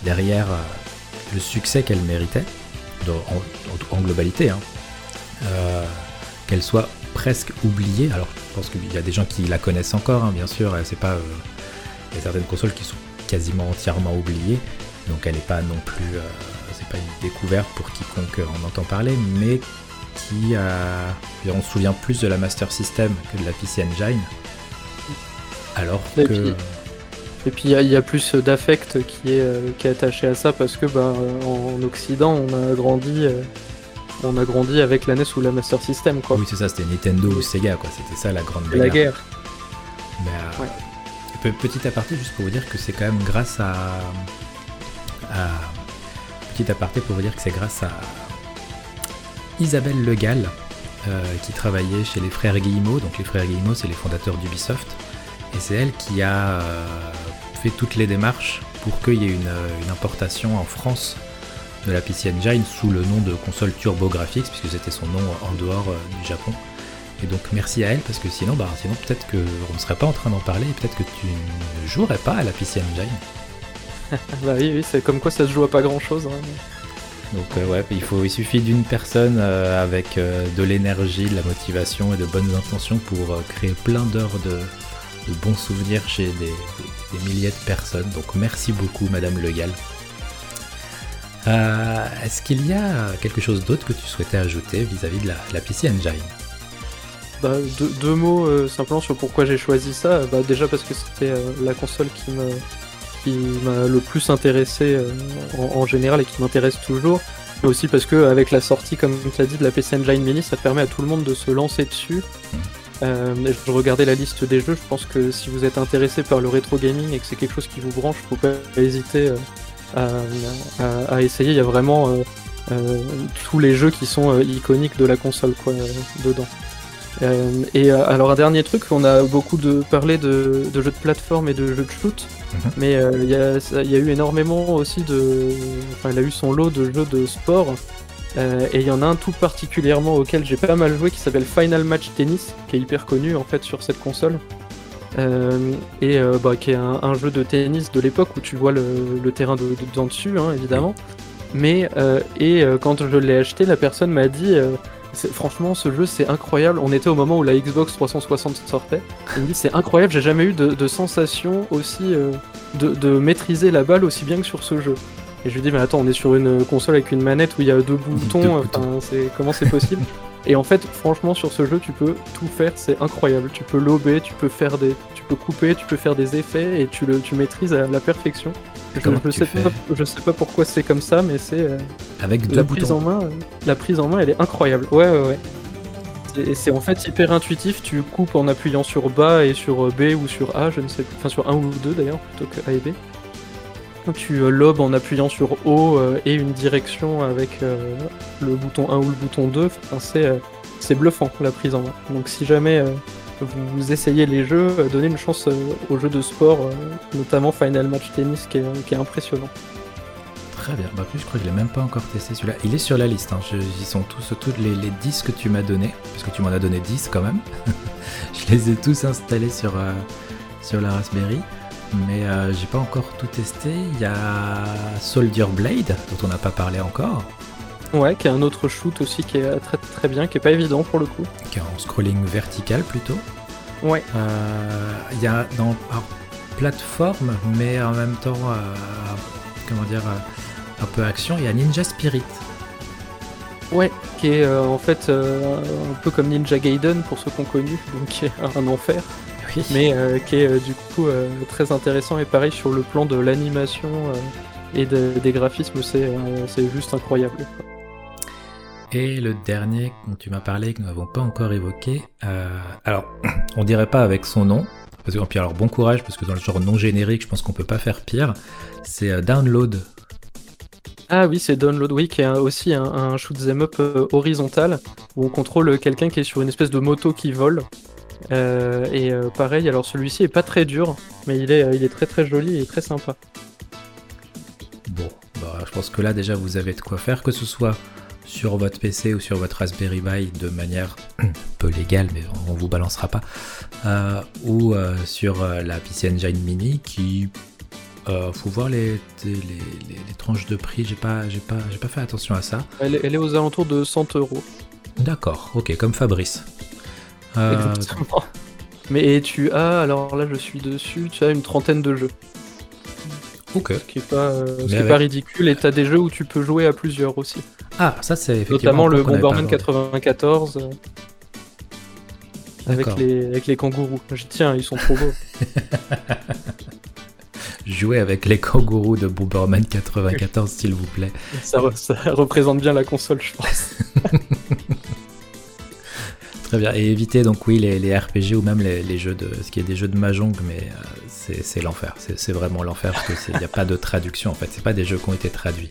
derrière le succès qu'elle méritait, en, globalité, hein, qu'elle soit presque oubliée. Alors, je pense qu'il y a des gens qui la connaissent encore, hein, bien sûr, c'est pas il y a certaines consoles qui sont quasiment entièrement oubliées, donc elle n'est pas non plus, euh, c'est pas une découverte pour quiconque en entend parler, mais qui on se souvient plus de la Master System que de la PC Engine, alors que. et puis il y, a plus d'affect qui est, euh, qui est attaché à ça parce que bah, en Occident on a grandi euh, on a grandi avec la NES ou la Master System quoi. Oui c'est ça, c'était Nintendo ou Sega quoi, c'était ça la grande La guerre. Mais, petit aparté, juste pour vous dire que c'est quand même grâce à, Petit aparté pour vous dire que c'est grâce à Isabelle Legal, euh, qui travaillait chez les frères Guillemot. Donc les frères Guillemot, c'est les fondateurs d'Ubisoft. Et c'est elle qui a euh, fait toutes les démarches pour qu'il y ait une, importation en France de la PC Engine sous le nom de console TurboGrafx, puisque c'était son nom en dehors euh, du Japon. Et donc merci à elle parce que sinon, bah, sinon peut-être qu'on ne serait pas en train d'en parler et peut-être que tu ne jouerais pas à la PC Engine. bah oui, oui c'est comme quoi ça se joue à pas grand chose. Hein. Donc euh, ouais, il, faut, il suffit d'une personne euh, avec euh, de l'énergie, de la motivation et de bonnes intentions pour créer plein d'heures de, bons souvenirs chez des, milliers de personnes. Donc merci beaucoup Madame Le Gall. Est-ce qu'il y a quelque chose d'autre que tu souhaitais ajouter vis-à-vis de la, la PC Engine bah, deux, mots euh, simplement sur pourquoi j'ai choisi ça. Bah, déjà parce que c'était euh, la console qui m'a qui m'a le plus intéressé euh, en, général et qui m'intéresse toujours. Mais aussi parce que avec la sortie, comme tu as dit, de la PC Engine Mini, ça permet à tout le monde de se lancer dessus. Je regardais la liste des jeux, je pense que si vous êtes intéressé par le rétro gaming et que c'est quelque chose qui vous branche, faut pas hésiter à, essayer. Il y a vraiment tous les jeux qui sont iconiques de la console quoi, dedans. Euh, et euh, alors un dernier truc, on a beaucoup de parlé de, jeux de plateforme et de jeux de shoot, mhm. mais euh, il y, a eu énormément aussi de, enfin il a eu son lot de jeux de sport, et il y en a un tout particulièrement auquel j'ai pas mal joué qui s'appelle Final Match Tennis, qui est hyper connu en fait sur cette console. et bah, qui est un, jeu de tennis de l'époque où tu vois le, terrain de, dedans dessus, hein, évidemment. Mais et quand je l'ai acheté, la personne m'a dit Franchement, ce jeu c'est incroyable. On était au moment où la Xbox 360 sortait. Il me dit c'est incroyable, j'ai jamais eu de, sensation aussi euh, de, maîtriser la balle aussi bien que sur ce jeu. Et je lui dis mais attends, on est sur une console avec une manette où il y a deux boutons. c'est comment c'est possible Et en fait, franchement, sur ce jeu, tu peux tout faire, c'est incroyable. Tu peux lober, tu peux faire des, tu peux couper, tu peux faire des effets et tu le, tu maîtrises à la perfection. Je, ne sais pas, je sais pas pourquoi c'est comme ça, mais c'est euh, avec deux la boutons. Prise en main, euh, la prise en main, elle est incroyable. Ouais, ouais, ouais. Et c'est en fait hyper intuitif. Tu coupes en appuyant sur bas et sur euh, B ou sur A, je ne sais, enfin sur 1 ou 2 d'ailleurs plutôt que A et B. Tu lobes en appuyant sur O et une direction avec le bouton 1 ou le bouton 2. Enfin, c'est bluffant la prise en main. Donc si jamais vous essayez les jeux, euh, donnez une chance euh, aux jeux de sport, euh, notamment Final Match Tennis qui est, impressionnant. Très bien, bah plus je crois que je l'ai même pas encore testé celui-là. Il est sur la liste, hein. ils sont tous, les, 10 que tu m'as donné, parce que tu m'en as donné 10 quand même. je les ai tous installés sur, sur la Raspberry. Mais j'ai pas encore tout testé. Il y a Soldier Blade, dont on n'a pas parlé encore. Ouais, qui est un autre shoot aussi qui est très très bien, qui est pas évident pour le coup. Qui est en scrolling vertical plutôt. Ouais. Il y a dans plateforme, mais en même temps, comment dire, un peu action, il y a Ninja Spirit. Ouais, qui est euh, en fait euh, un peu comme Ninja Gaiden pour ceux qu'on connu, donc qui est un enfer. Mais euh, qui est du coup très intéressant et pareil sur le plan de l'animation et des graphismes, c'est juste incroyable. Et le dernier dont tu m'as parlé que nous n'avons pas encore évoqué, alors on dirait pas avec son nom, parce que alors bon courage parce que dans le genre non générique, je pense qu'on peut pas faire pire. C'est Download ah oui, c'est Download, oui, qui est aussi un, un shoot them up euh, horizontal où on contrôle quelqu'un qui est sur une espèce de moto qui vole. Euh, et euh, pareil, alors celui-ci est pas très dur, mais il est, il est très très joli et très sympa. Bon, bah, je pense que là déjà vous avez de quoi faire, que ce soit sur votre PC ou sur votre Raspberry Pi de manière peu légale, mais on vous balancera pas, ou sur la PC Engine Mini qui euh, faut voir les, les, tranches de prix, j'ai pas, j'ai pas, j'ai pas fait attention à ça. Elle, est aux alentours de 100 euros. D'accord, ok, comme Fabrice. Euh, Exactement. Mais tu as, alors là je suis dessus, tu as une trentaine de jeux. Ok. Ce qui est pas, euh, pas ridicule, et tu as des jeux où tu peux jouer à plusieurs aussi. Ah, ça c'est effectivement. Notamment le Bomberman 94. Avec les, avec les kangourous. Je tiens, ils sont trop beaux. jouer avec les kangourous de Bomberman 94, s'il vous plaît. Ça, représente bien la console, je pense. Très bien. Et éviter donc oui les, RPG ou même les, jeux de ce qui est des jeux de mahjong, mais euh, c'est l'enfer. C'est vraiment l'enfer parce qu'il n'y a pas de traduction en fait. C'est pas des jeux qui ont été traduits.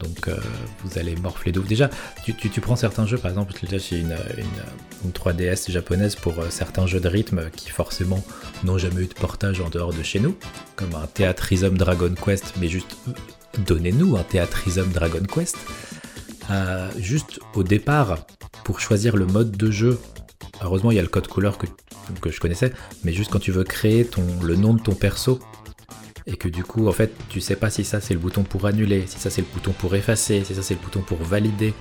Donc euh, vous allez morfler de Déjà, tu, prends certains jeux, par exemple, j'ai une, une, 3DS japonaise pour euh, certains jeux de rythme qui forcément n'ont jamais eu de portage en dehors de chez nous, comme un Théâtrisme Dragon Quest, mais juste donnez-nous un Théâtrisme Dragon Quest. Euh, juste au départ, pour choisir le mode de jeu, heureusement il y a le code couleur que, je connaissais, mais juste quand tu veux créer ton, le nom de ton perso, et que du coup, en fait, tu sais pas si ça c'est le bouton pour annuler, si ça c'est le bouton pour effacer, si ça c'est le bouton pour valider.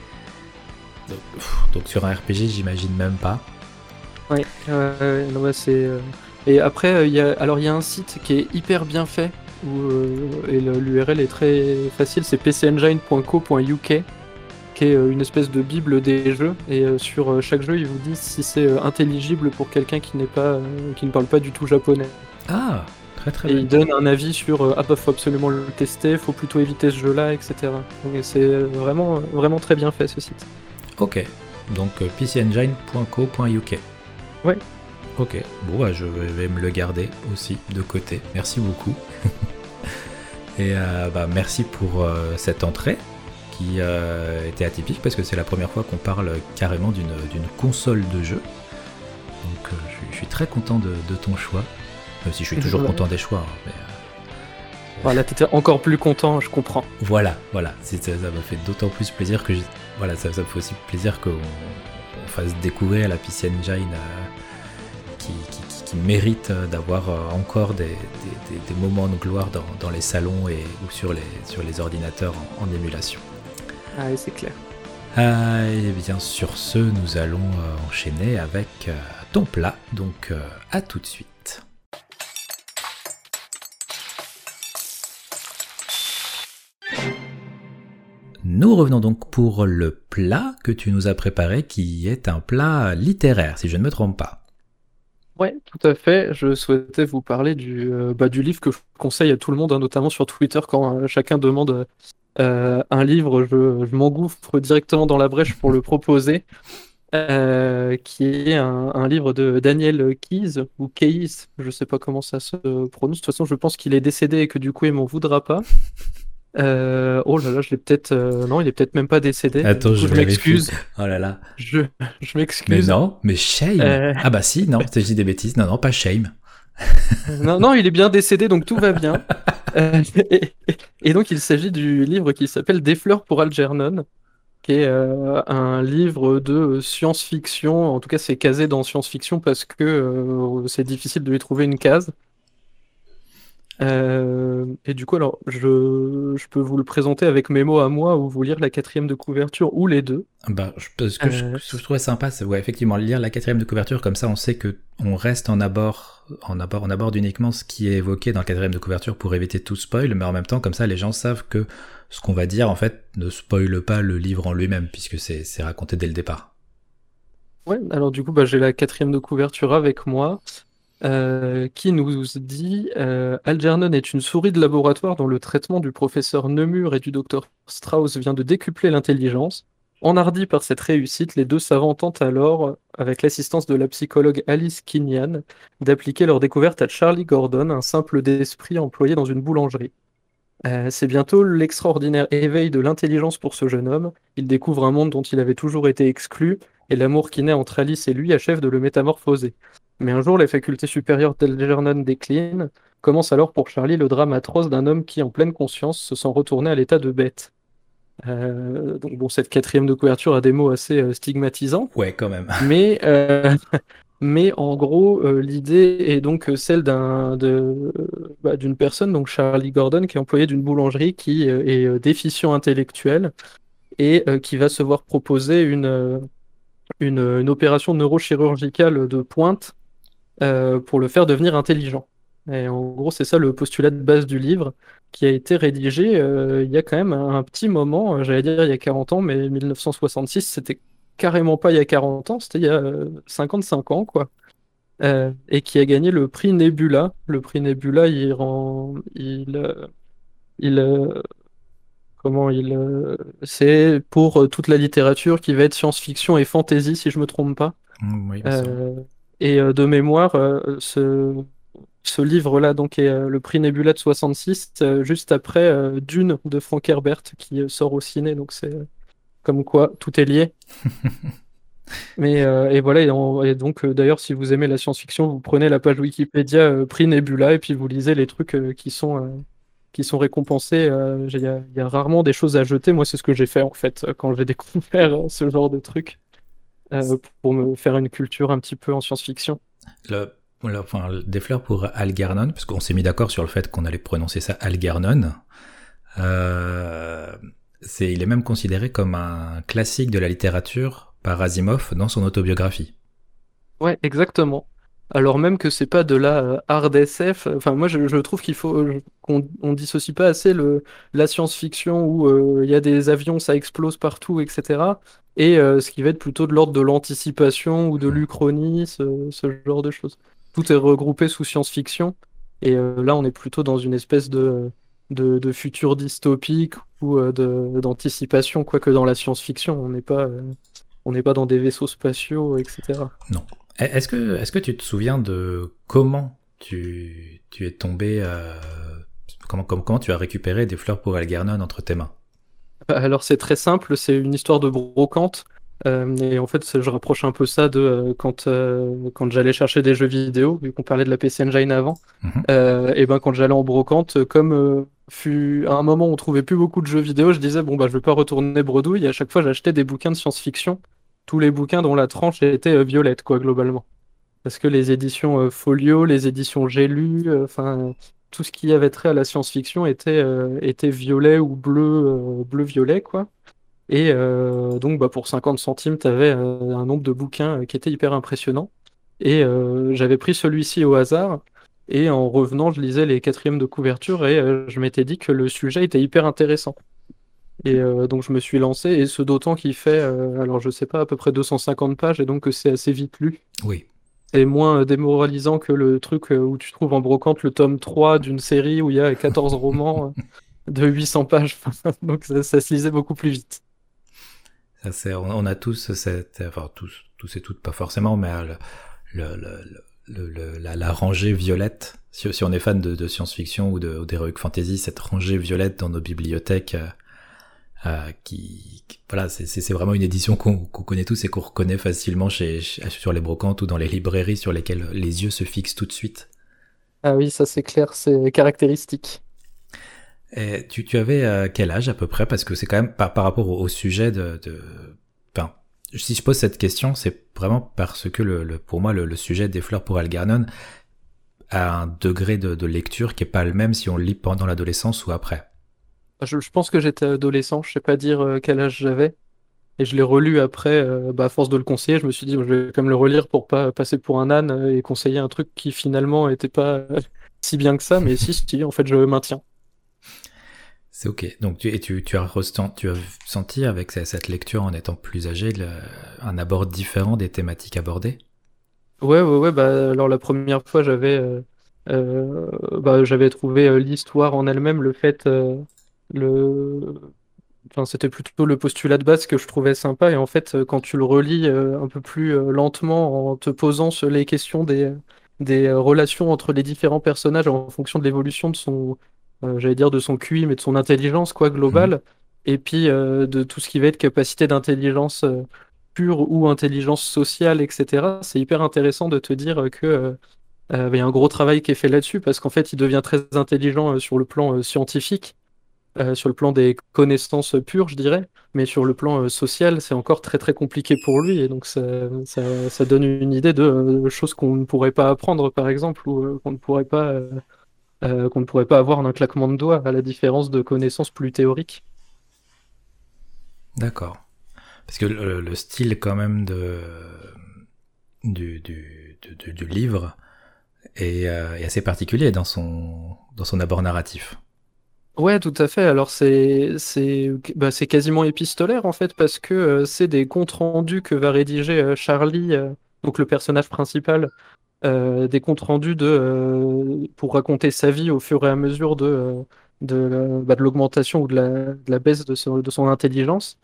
Donc, sur un RPG, j'imagine même pas. Ouais, euh, c'est. Euh, et après, il y a... alors il y a un site qui est hyper bien fait et l'URL est très facile, c'est pcengine.co.uk qui est une espèce de bible des jeux et sur chaque jeu, ils vous disent si c'est intelligible pour quelqu'un qui n'est pas qui ne parle pas du tout japonais. Ah, et il donne un avis sur euh, ah bah faut absolument le tester, faut plutôt éviter ce jeu-là, etc. Donc c'est vraiment vraiment très bien fait ce site. Ok, donc euh, pcengine.co.uk. Ouais. Ok, bon bah, je vais me le garder aussi de côté. Merci beaucoup. Et euh, bah, merci pour cette entrée qui était atypique parce que c'est la première fois qu'on parle carrément d'une console de jeu. Donc je, suis très content de ton choix. Même si je suis toujours content des choix. Hein, mais, euh, Voilà, t'étais encore plus content, je comprends. Voilà, voilà. Ça m'a fait d'autant plus plaisir que voilà, ça, me fait aussi plaisir qu'on fasse découvrir la PC Engine euh, qui, mérite euh, d'avoir encore des, moments de gloire dans, les salons et ou sur les, sur les ordinateurs en, émulation. Ah, c'est clair. et bien sur ce, nous allons enchaîner avec ton plat. Donc à tout de suite. Nous revenons donc pour le plat que tu nous as préparé, qui est un plat littéraire, si je ne me trompe pas. Ouais, tout à fait. Je souhaitais vous parler du, euh, bah, du livre que je conseille à tout le monde, hein, notamment sur Twitter, quand euh, chacun demande euh, un livre, je, m'engouffre directement dans la brèche pour le proposer, qui est un, livre de Daniel Keyes, ou Keyes, je ne sais pas comment ça se prononce. De toute façon, je pense qu'il est décédé et que du coup, il m'en voudra pas. Euh, oh là là, je l'ai peut-être. Euh, non, il est peut-être même pas décédé. Attends, je, m'excuse. Oh là là. Je, je m'excuse. Mais non, mais shame. Euh. Ah bah si, non, t'as dit des bêtises. Non, non, pas shame. non, non, il est bien décédé, donc tout va bien. et, donc, il s'agit du livre qui s'appelle Des fleurs pour Algernon, qui est un livre de science-fiction. En tout cas, c'est casé dans science-fiction parce que c'est difficile de lui trouver une case. Euh, et du coup, alors, je, je, peux vous le présenter avec mes mots à moi ou vous lire la quatrième de couverture ou les deux. Bah, je, ce que je, euh, je, trouvais sympa, c'est ouais, effectivement lire la quatrième de couverture, comme ça on sait que on reste en abord, en abord, on aborde uniquement ce qui est évoqué dans la quatrième de couverture pour éviter tout spoil, mais en même temps, comme ça les gens savent que ce qu'on va dire, en fait, ne spoile pas le livre en lui-même, puisque c'est raconté dès le départ. Ouais, alors du coup, bah, j'ai la quatrième de couverture avec moi. Euh, qui nous dit euh, Algernon est une souris de laboratoire dont le traitement du professeur Nemur et du docteur Strauss vient de décupler l'intelligence. Enhardis par cette réussite, les deux savants tentent alors, avec l'assistance de la psychologue Alice Kinyan, d'appliquer leur découverte à Charlie Gordon, un simple d'esprit employé dans une boulangerie. Euh, c'est bientôt l'extraordinaire éveil de l'intelligence pour ce jeune homme. Il découvre un monde dont il avait toujours été exclu, et l'amour qui naît entre Alice et lui achève de le métamorphoser. Mais un jour, les facultés supérieures d'Algernon déclinent. Commence alors pour Charlie le drame atroce d'un homme qui, en pleine conscience, se sent retourné à l'état de bête. Euh, donc bon, cette quatrième de couverture a des mots assez euh, stigmatisants. Ouais, quand même. Mais, euh, mais en gros, l'idée est donc celle d'un, bah, d'une personne, donc Charlie Gordon, qui est employé d'une boulangerie, qui est déficient intellectuel et qui va se voir proposer une, une, une opération neurochirurgicale de pointe euh, pour le faire devenir intelligent. Et en gros, c'est ça le postulat de base du livre qui a été rédigé euh, il y a quand même un, petit moment, euh, j'allais dire il y a 40 ans, mais 1966, c'était carrément pas il y a 40 ans, c'était il y a 55 ans, quoi. et qui a gagné le prix Nebula. Le prix Nebula, il rend. Il. il comment il. c'est pour toute la littérature qui va être science-fiction et fantasy, si je me trompe pas. Mmh, oui, et euh, de mémoire, euh, ce, ce livre-là donc est euh, le prix Nebula de 66, juste après Dune de Frank Herbert qui sort au ciné. Donc c'est comme quoi tout est lié. Mais et voilà et, donc d'ailleurs si vous aimez la science-fiction, vous prenez la page Wikipédia prix Nebula et puis vous lisez les trucs qui sont qui sont récompensés. Il y, y, a rarement des choses à jeter. Moi c'est ce que j'ai fait en fait quand j'ai découvert ce genre de trucs. Euh, pour me faire une culture un petit peu en science-fiction. Le, enfin, des fleurs pour Algernon, parce qu'on s'est mis d'accord sur le fait qu'on allait prononcer ça Algernon. Euh, c'est, il est même considéré comme un classique de la littérature par Asimov dans son autobiographie. Ouais, exactement. Alors même que c'est pas de la euh, hard SF, enfin moi je, trouve qu'il faut qu'on on dissocie pas assez le, la science-fiction où il y a des avions, ça explose partout, etc et euh, ce qui va être plutôt de l'ordre de l'anticipation ou de l'uchronie, ce, genre de choses. Tout est regroupé sous science-fiction, et euh, là on est plutôt dans une espèce de, de, futur dystopique ou euh, d'anticipation, quoique dans la science-fiction, on n'est pas, on n'est pas dans des vaisseaux spatiaux, etc. Non. E, est-ce que, tu te souviens de comment tu, tu es tombé, comment, comment, comment tu as récupéré des fleurs pour Algernon entre tes mains? Alors c'est très simple, c'est une histoire de brocante. Euh, et en fait, je rapproche un peu ça de euh, quand, euh, quand j'allais chercher des jeux vidéo, vu qu'on parlait de la PC Engine avant. Mhm. et ben quand j'allais en brocante, comme fut à un moment où on trouvait plus beaucoup de jeux vidéo, je disais bon bah je vais pas retourner bredouille. Et à chaque fois, j'achetais des bouquins de science-fiction, tous les bouquins dont la tranche était violette quoi globalement. Parce que les éditions Folio, les éditions J'ai lu, enfin tout ce qui avait trait à la science-fiction était, euh, était violet ou bleu, euh, bleu-violet, quoi. Et euh, donc, bah, pour 50 centimes, tu avais un nombre de bouquins qui était hyper impressionnant. Et j'avais pris celui-ci au hasard. Et en revenant, je lisais les quatrièmes de couverture et je m'étais dit que le sujet était hyper intéressant. Et donc je me suis lancé, et ce d'autant qu'il fait, alors je sais pas, à peu près 250 pages, et donc que c'est assez vite lu. Oui c'est moins démoralisant que le truc euh, où tu trouves en brocante le tome 3 d'une série où il y a 14 romans euh, de 800 pages. Donc ça, se lisait beaucoup plus vite. Ça, on, a tous cette, enfin tous, tous et toutes pas forcément, mais euh, le, la, rangée violette. Si, si on est fan de, science-fiction ou d'heroic fantasy, cette rangée violette dans nos bibliothèques euh, qui, voilà, c'est vraiment une édition qu'on connaît tous et qu'on reconnaît facilement chez, sur les brocantes ou dans les librairies sur lesquelles les yeux se fixent tout de suite. Ah oui, ça c'est clair, c'est caractéristique. Et tu, tu avais euh, quel âge à peu près? Parce que c'est quand même par, par rapport au, sujet de, de... Enfin, si je pose cette question, c'est vraiment parce que le, le pour moi le, le, sujet des fleurs pour Algernon à un degré de, lecture qui est pas le même si on lit pendant l'adolescence ou après. Je, pense que j'étais adolescent, je sais pas dire euh, quel âge j'avais. Et je l'ai relu après, euh, bah, à force de le conseiller, je me suis dit, je vais quand même le relire pour pas passer pour un âne et conseiller un truc qui finalement était pas si bien que ça, mais si, si, en fait, je maintiens. C'est ok. Donc, tu, et tu, tu, as ressenti, tu as senti avec cette lecture en étant plus âgé un abord différent des thématiques abordées? Ouais, ouais, ouais. Bah, alors, la première fois, j'avais euh, euh, bah, j'avais trouvé euh, l'histoire en elle-même, le fait. Le... Enfin, c'était plutôt le postulat de base que je trouvais sympa. Et en fait, quand tu le relis un peu plus lentement en te posant sur les questions des, des relations entre les différents personnages en fonction de l'évolution de son, euh, j'allais dire de son QI, mais de son intelligence quoi globale, mhm. et puis euh, de tout ce qui va être capacité d'intelligence euh, pure ou intelligence sociale, etc. C'est hyper intéressant de te dire que il y a un gros travail qui est fait là-dessus parce qu'en fait, il devient très intelligent sur le plan scientifique, sur le plan des connaissances pures, je dirais, mais sur le plan social, c'est encore très très compliqué pour lui et donc ça, donne une idée de choses qu'on ne pourrait pas apprendre, par exemple, ou qu'on ne pourrait pas euh, qu'on ne pourrait avoir en un claquement de doigts, à la différence de connaissances plus théoriques. D'accord. Parce que le, style quand même de, du, livre euh, est, assez particulier dans dans son abord narratif. Ouais, tout à fait. Alors c'est bah, quasiment épistolaire en fait parce que euh, c'est des comptes rendus que va rédiger Charlie, donc le personnage principal, euh, des comptes rendus de, euh, pour raconter sa vie au fur et à mesure de, euh, de, bah, de l'augmentation ou de la, de la, baisse de son, de son intelligence.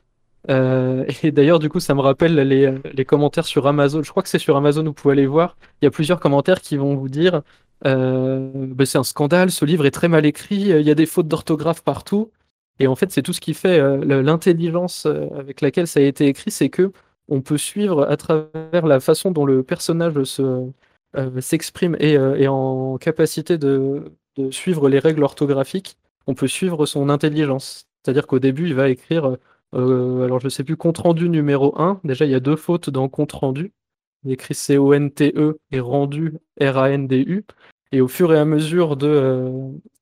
Et d'ailleurs, du coup, ça me rappelle les, commentaires sur Amazon. Je crois que c'est sur Amazon, vous pouvez aller voir. Il y a plusieurs commentaires qui vont vous dire bah, c'est un scandale, ce livre est très mal écrit, il y a des fautes d'orthographe partout. Et en fait, c'est tout ce qui fait l'intelligence avec laquelle ça a été écrit, c'est que on peut suivre à travers la façon dont le personnage se, euh, s'exprime et euh, est en capacité de, suivre les règles orthographiques, on peut suivre son intelligence. C'est-à-dire qu'au début, il va écrire, euh, alors je ne sais plus, compte rendu numéro 1. Déjà, il y a deux fautes dans compte rendu. Il écrit C-O-N-T-E et rendu R-A-N-D-U. Et au fur et à mesure de,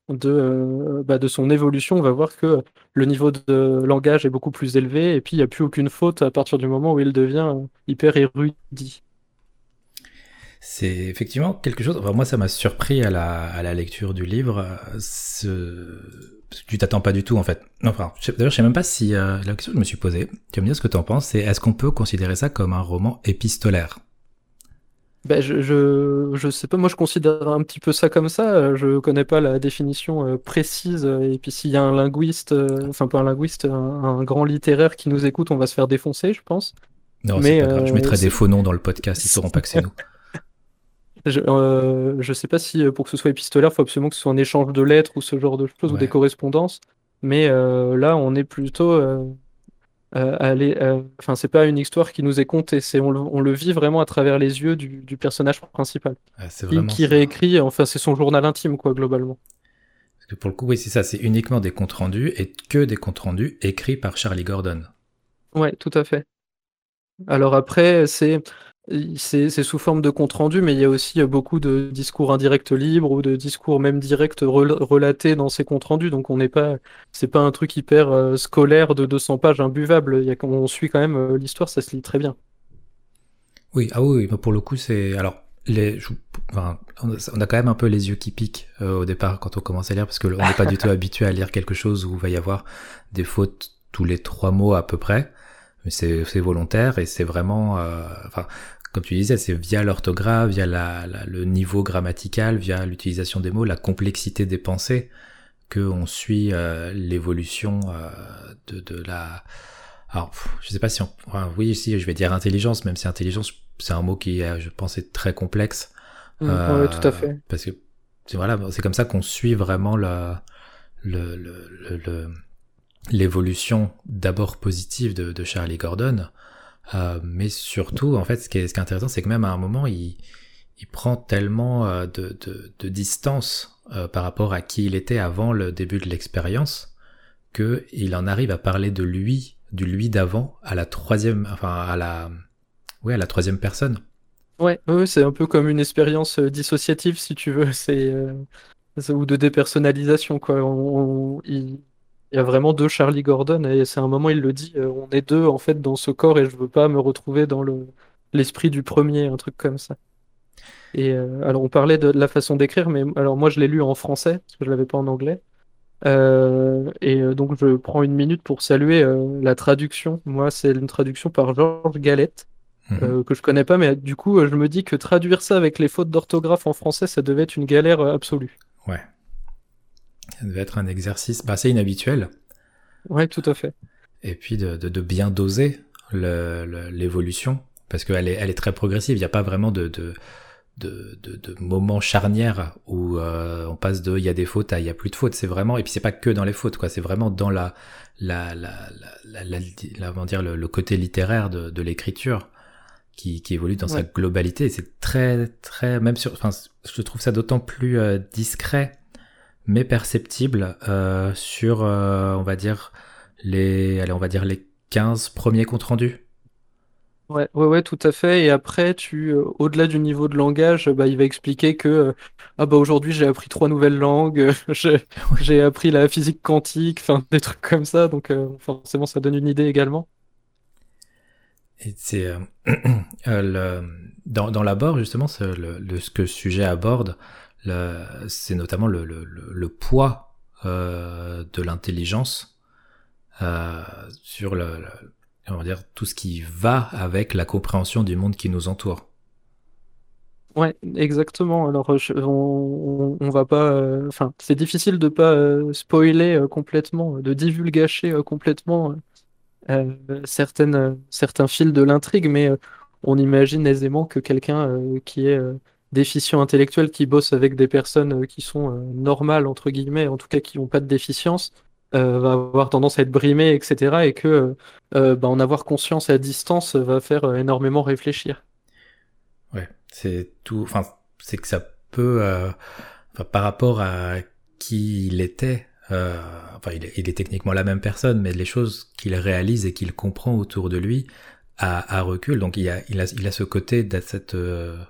de, bah, de son évolution, on va voir que le niveau de langage est beaucoup plus élevé et puis il n'y a plus aucune faute à partir du moment où il devient hyper érudit. C'est effectivement quelque chose. moi, ça m'a surpris à la, à la, lecture du livre. Ce... Tu t'attends pas du tout, en fait. Enfin, d'ailleurs, je sais même pas si euh, la question que je me suis posée. Tu vas me dire ce que tu en penses. C'est est-ce qu'on peut considérer ça comme un roman épistolaire? Ben, je, je, je, sais pas, moi je considère un petit peu ça comme ça. Je connais pas la définition euh, précise. Et puis s'il y a un linguiste, euh, enfin pas un linguiste, un, grand littéraire qui nous écoute, on va se faire défoncer, je pense. Non, Mais, pas grave. Je mettrai des faux noms dans le podcast, ils sauront pas que c'est nous. Je, euh, je sais pas si euh, pour que ce soit épistolaire, il faut absolument que ce soit un échange de lettres ou ce genre de choses ou des correspondances. Mais euh, là, on est plutôt. Euh, enfin, c'est pas une histoire qui nous est contée, c'est on, on, le vit vraiment à travers les yeux du, du personnage principal. qui, qui réécrit, enfin, c'est son journal intime, quoi, globalement. Parce que pour le coup, oui, c'est ça, c'est uniquement des comptes rendus et que des comptes rendus écrits par Charlie Gordon. Ouais, tout à fait. Alors après, c'est c'est sous forme de compte rendu, mais il y a aussi euh, beaucoup de discours indirects libres ou de discours même directs relatés dans ces comptes rendus. Donc on n'est pas, c'est pas un truc hyper euh, scolaire de 200 pages imbuvable. Il y a, on suit quand même euh, l'histoire, ça se lit très bien. Oui, ah oui, pour le coup c'est alors les, enfin, on a quand même un peu les yeux qui piquent au départ quand on commence à lire parce que on n'est pas du tout habitué à lire quelque chose où il va y avoir des fautes tous les trois mots à peu près c'est volontaire et c'est vraiment, euh, enfin, comme tu disais, c'est via l'orthographe, via la, le niveau grammatical, via l'utilisation des mots, la complexité des pensées, que on suit euh, l'évolution euh, de, de, la. Alors, je sais pas si on, enfin, oui, si je vais dire intelligence, même si intelligence, c'est un mot qui, je pense, est très complexe. Mmh, oui, tout à fait. Parce que c'est voilà, c'est comme ça qu'on suit vraiment le, le, le, le l'évolution d'abord positive de, de, Charlie Gordon, euh, mais surtout, en fait, ce qui est, ce qui est intéressant, c'est que même à un moment, il, il prend tellement euh, de, de, de, distance euh, par rapport à qui il était avant le début de l'expérience, que il en arrive à parler de lui, du lui d'avant, à la troisième, enfin à la, oui, à la troisième personne. Ouais, c'est un peu comme une expérience dissociative, si tu veux, c'est ou de dépersonnalisation, quoi. il... y a vraiment deux Charlie Gordon, et c'est un moment, il le dit, on est deux, en fait, dans ce corps, et je veux pas me retrouver dans le l'esprit du premier, un truc comme ça. Et alors, on parlait de, la façon d'écrire, mais alors moi, je l'ai lu en français, parce que je l'avais pas en anglais. Euh, et euh, donc je prends une minute pour saluer euh, la traduction. Moi, c'est une traduction par Georges Galette, mhm. que je connais pas, mais du coup, je me dis que traduire ça avec les fautes d'orthographe en français, ça devait être une galère absolue. Ouais. Ça devait être un exercice assez inhabituel. Ouais, tout à fait. Et puis de, de, bien doser l'évolution, parce qu'elle est, elle est très progressive. Il n'y a pas vraiment de, de de, moments charnières où euh, on passe de il y a des fautes à il y a plus de fautes c'est vraiment et puis c'est pas que dans les fautes quoi c'est vraiment dans la la la la, la, la dire le, côté littéraire de, de l'écriture qui, qui évolue dans sa globalité c'est très très même sur enfin je trouve ça d'autant plus euh, discret mais perceptible euh, sur euh, on va dire les allez on va dire les 15 premiers comptes rendus Ouais, ouais, ouais, tout à fait. Et après, tu, euh, au-delà du niveau de langage, bah, il va expliquer que euh, ah bah aujourd'hui j'ai appris trois nouvelles langues, j'ai appris la physique quantique, enfin des trucs comme ça. Donc forcément, ça donne une idée également. Et c'est dans, dans l'abord justement, le, le, ce que le sujet aborde, c'est notamment le, poids de l'intelligence sur va dire, tout ce qui va avec la compréhension du monde qui nous entoure. Ouais, exactement. Alors, on, on, va pas. Euh, enfin, c'est difficile de pas euh, spoiler euh, complètement, de divulgacher complètement certains fils de l'intrigue, mais on imagine aisément que quelqu'un qui est déficient intellectuel, qui bosse avec des personnes qui sont normales, entre guillemets, en tout cas qui n'ont pas de déficience, euh, va avoir tendance à être brimé, etc. Et que euh, euh, bah, en avoir conscience à distance va faire énormément réfléchir. Ouais, c'est tout. Enfin, c'est que ça peut, par rapport à qui il était, enfin, il est, techniquement la même personne, mais les choses qu'il réalise et qu'il comprend autour de lui à, à, recul. Donc, il a, il a, il a ce côté de cette,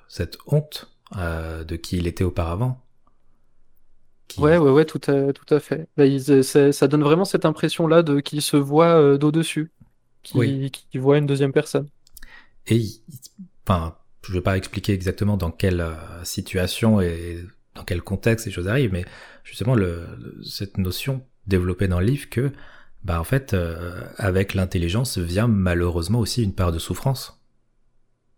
cette honte de qui il était auparavant Ouais, ouais, ouais, tout à, tout à fait. Bah, ça donne vraiment cette impression-là de qu'il se voit euh, d'au-dessus, qu'il voit une deuxième personne. Et, enfin, je ne vais pas expliquer exactement dans quelle euh, situation et dans quel contexte ces choses arrivent, mais justement, le, cette notion développée dans le livre que, bah, en fait, euh, avec l'intelligence vient malheureusement aussi une part de souffrance.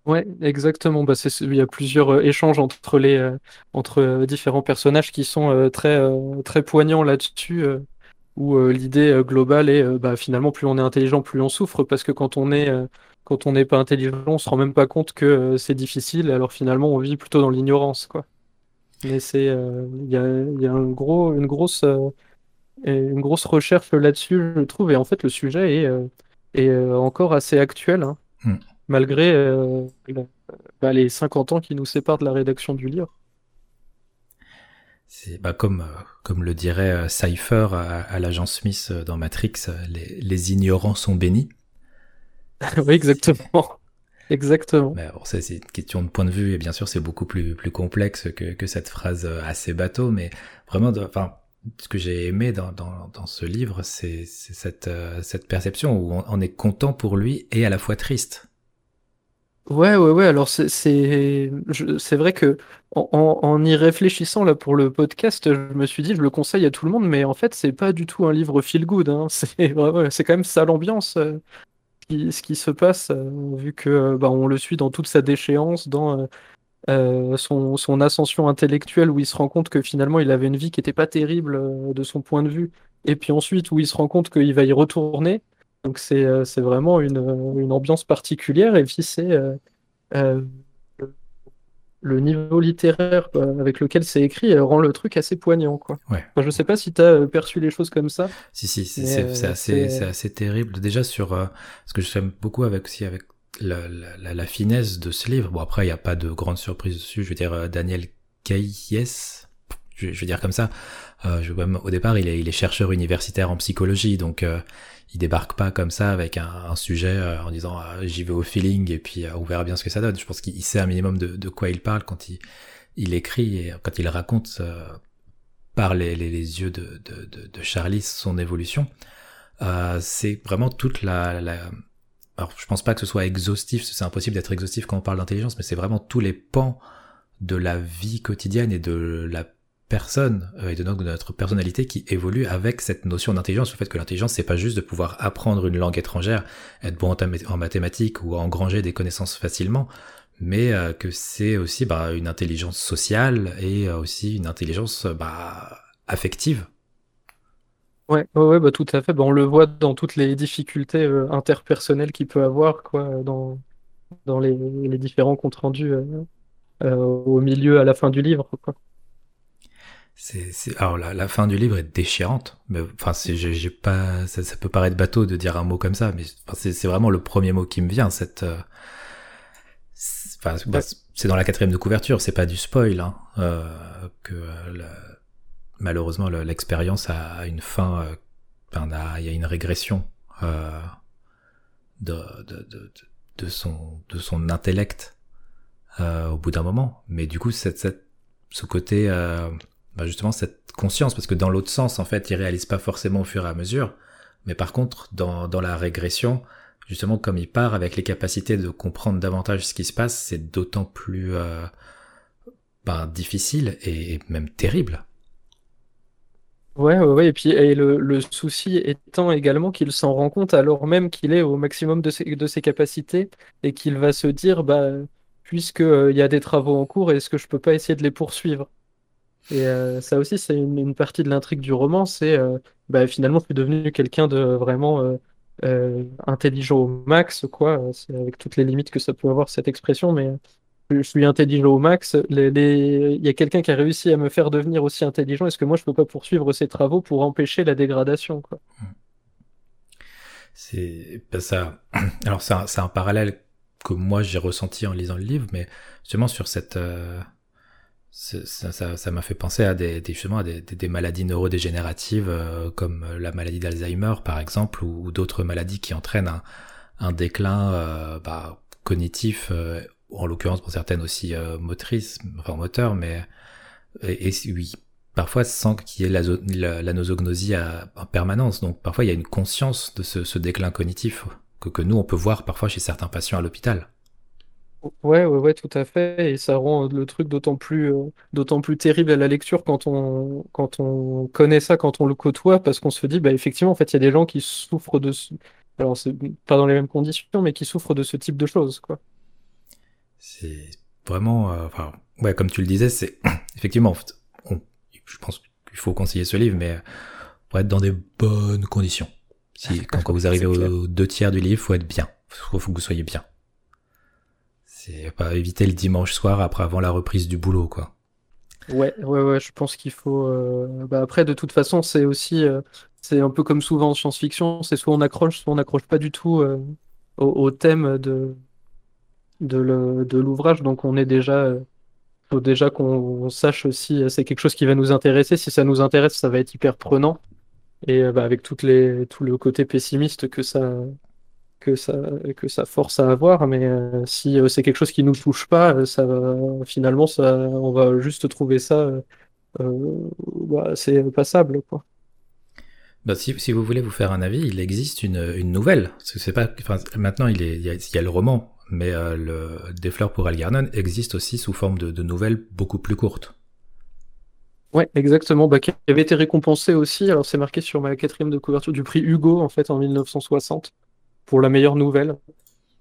Ouais, exactement. Bah, c'est, il y a plusieurs euh, échanges entre les euh, entre euh, différents personnages qui sont très très poignants là-dessus, où l'idée globale est bah, finalement plus on est intelligent, plus on souffre, parce que quand on est quand on n'est pas intelligent, on se rend même pas compte que c'est difficile, alors finalement on vit plutôt dans l'ignorance, quoi. Mais c'est il y a, a un gros une grosse une grosse recherche là-dessus, je trouve, et en fait le sujet est est encore assez actuel. Hein. Hmm malgré euh, bah, les 50 ans qui nous séparent de la rédaction du livre. C'est bah, comme, euh, comme le dirait euh, Cypher à, l'agent Smith dans Matrix, les, les ignorants sont bénis. oui, exactement. Exactement. Mais c'est une question de point de vue et bien sûr c'est beaucoup plus plus complexe que, que cette phrase assez bateau, mais vraiment, enfin, ce que j'ai aimé dans, dans, dans, ce livre, c'est cette, cette perception où on, est content pour lui et à la fois triste. Ouais, ouais, ouais. Alors c'est c'est c'est vrai que en, en, y réfléchissant là pour le podcast, je me suis dit je le conseille à tout le monde, mais en fait c'est pas du tout un livre feel good. Hein. C'est c'est quand même ça l'ambiance, euh, qui, ce qui se passe euh, vu que euh, bah, on le suit dans toute sa déchéance, dans son son ascension intellectuelle où il se rend compte que finalement il avait une vie qui était pas terrible de son point de vue, et puis ensuite où il se rend compte qu'il va y retourner. Donc c'est euh, c'est vraiment une, une, ambiance particulière et puis c'est euh, euh, le niveau littéraire avec lequel c'est écrit rend le truc assez poignant. Quoi. Ouais. je sais pas si tu as perçu les choses comme ça. Si, si, c'est assez, assez, terrible. Déjà sur ce que j'aime beaucoup avec aussi avec la, la, la, finesse de ce livre. Bon, après, il n'y a pas de grande surprise dessus. Je veux dire, Daniel Kayes, je, vais dire comme ça. Euh, je, au départ, il est, il est chercheur universitaire en psychologie, donc euh, il débarque pas comme ça avec un, un sujet euh, en disant ah, j'y vais au feeling et puis on verra bien ce que ça donne. Je pense qu'il sait un minimum de, de, quoi il parle quand il, il écrit et quand il raconte par les, les, les, yeux de, de, de, Charlie son évolution. c'est vraiment toute la, la alors je pense pas que ce soit exhaustif, c'est impossible d'être exhaustif quand on parle d'intelligence, mais c'est vraiment tous les pans de la vie quotidienne et de la personne euh, et de notre personnalité qui évolue avec cette notion d'intelligence, le fait que l'intelligence c'est pas juste de pouvoir apprendre une langue étrangère, être bon en mathématiques ou engranger des connaissances facilement, mais euh, que c'est aussi bah, une intelligence sociale et euh, aussi une intelligence bah, affective. Ouais, ouais, bah, tout à fait. Bah, on le voit dans toutes les difficultés interpersonnelles qu'il peut avoir quoi, dans, dans les, différents comptes rendus au milieu, à la fin du livre. Quoi. C'est, alors la, la, fin du livre est déchirante. Mais enfin, c'est, j'ai, pas, ça, ça, peut paraître bateau de dire un mot comme ça, mais c'est, c'est vraiment le premier mot qui me vient. Cette, euh, bah, c'est dans la quatrième de couverture, c'est pas du spoil, hein, euh, que malheureusement l'expérience a une fin, euh, il y a une régression euh, de, de, de, de, son, de son intellect euh, au bout d'un moment. Mais du coup, cette, cette, ce côté euh, bah justement cette conscience, parce que dans l'autre sens, en fait, il réalise pas forcément au fur et à mesure, mais par contre, dans, dans la régression, justement, comme il part avec les capacités de comprendre davantage ce qui se passe, c'est d'autant plus euh, bah, difficile et même terrible. Ouais, ouais, ouais, et puis et le, le souci étant également qu'il s'en rend compte alors même qu'il est au maximum de ses, de ses capacités et qu'il va se dire, bah, puisqu'il euh, y a des travaux en cours, est-ce que je peux pas essayer de les poursuivre? Et euh, ça aussi, c'est une, partie de l'intrigue du roman, c'est euh, bah, finalement, je suis devenu quelqu'un de vraiment euh, intelligent au max, quoi. C'est avec toutes les limites que ça peut avoir cette expression, mais je suis intelligent au max. Il y a quelqu'un qui a réussi à me faire devenir aussi intelligent. Est-ce que moi, je peux pas poursuivre ces travaux pour empêcher la dégradation, quoi? C'est ça. Alors, c'est un, un, parallèle que moi j'ai ressenti en lisant le livre, mais justement sur cette ça m'a fait penser à des, justement à des, des, maladies neurodégénératives euh, comme la maladie d'Alzheimer par exemple ou, d'autres maladies qui entraînent un, un déclin euh, bah, cognitif euh, en l'occurrence pour certaines aussi motrices enfin moteur mais et, oui parfois sans qu'il y ait la, la, nosognosie à, en permanence. Donc parfois il y a une conscience de ce, ce déclin cognitif que, que nous on peut voir parfois chez certains patients à l'hôpital Ouais, ouais, ouais, tout à fait. Et ça rend le truc d'autant plus, euh, d'autant plus terrible à la lecture quand on, quand on connaît ça, quand on le côtoie, parce qu'on se dit, bah, effectivement, en fait, il y a des gens qui souffrent de ce... Alors, c'est pas dans les mêmes conditions, mais qui souffrent de ce type de choses, quoi. C'est vraiment, euh, enfin, ouais, comme tu le disais, c'est effectivement, je pense qu'il faut conseiller ce livre, mais pour être dans des bonnes conditions. Si, quand, quand vous arrivez aux deux tiers du livre, faut être bien. Faut, faut que vous soyez bien. C'est pas éviter le dimanche soir après avant la reprise du boulot, quoi. Ouais, ouais, ouais, je pense qu'il faut. Euh, bah après, de toute façon, c'est aussi, euh, c'est un peu comme souvent en science-fiction, c'est soit on accroche, soit on n'accroche pas du tout euh, au, thème de de l'ouvrage. Donc, on est déjà, faut déjà qu'on sache si c'est quelque chose qui va nous intéresser. Si ça nous intéresse, ça va être hyper prenant. Et bah, avec toutes les, tout le côté pessimiste que ça, que ça, que ça force à avoir, mais euh, si euh, c'est quelque chose qui nous touche pas, euh, ça finalement, ça, on va juste trouver ça bah, c'est passable, quoi. Bah, si, si, vous voulez vous faire un avis, il existe une, une nouvelle. C'est pas, maintenant il, est, il, y a, le roman, mais le Des fleurs pour Algernon existe aussi sous forme de, de nouvelles beaucoup plus courtes. Ouais, exactement. Bah, qui avait été récompensé aussi. Alors c'est marqué sur ma quatrième de couverture du prix Hugo en fait en 1960 pour la meilleure nouvelle.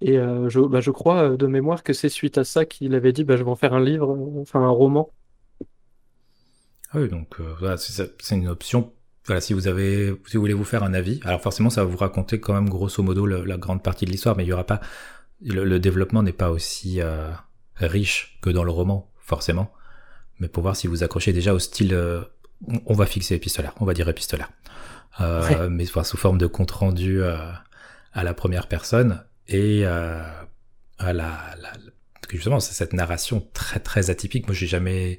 Et euh, je, bah, je crois euh, de mémoire que c'est suite à ça qu'il avait dit bah, je vais en faire un livre, euh, enfin un roman. Ah oui, donc voilà, c'est une option. Voilà, si vous avez, si vous voulez vous faire un avis, alors forcément ça va vous raconter quand même grosso modo la grande partie de l'histoire, mais il y aura pas, le, développement n'est pas aussi riche que dans le roman, forcément. Mais pour voir si vous accrochez déjà au style, on, va fixer épistolaire, on va dire épistolaire, mais sous forme de compte rendu à la première personne et euh, à la, la justement c'est cette narration très très atypique. Moi j'ai jamais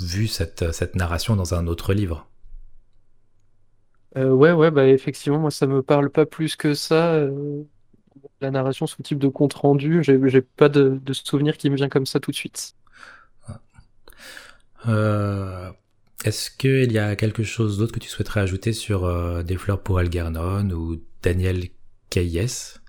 vu cette, cette narration dans un autre livre. Euh, ouais, ouais, bah effectivement, moi ça me parle pas plus que ça. la narration sous type de compte rendu, j'ai pas de, de souvenir qui me vient comme ça tout de suite. Est-ce qu'il y a quelque chose d'autre que tu souhaiterais ajouter sur Des fleurs pour Algernon ou Daniel Kayes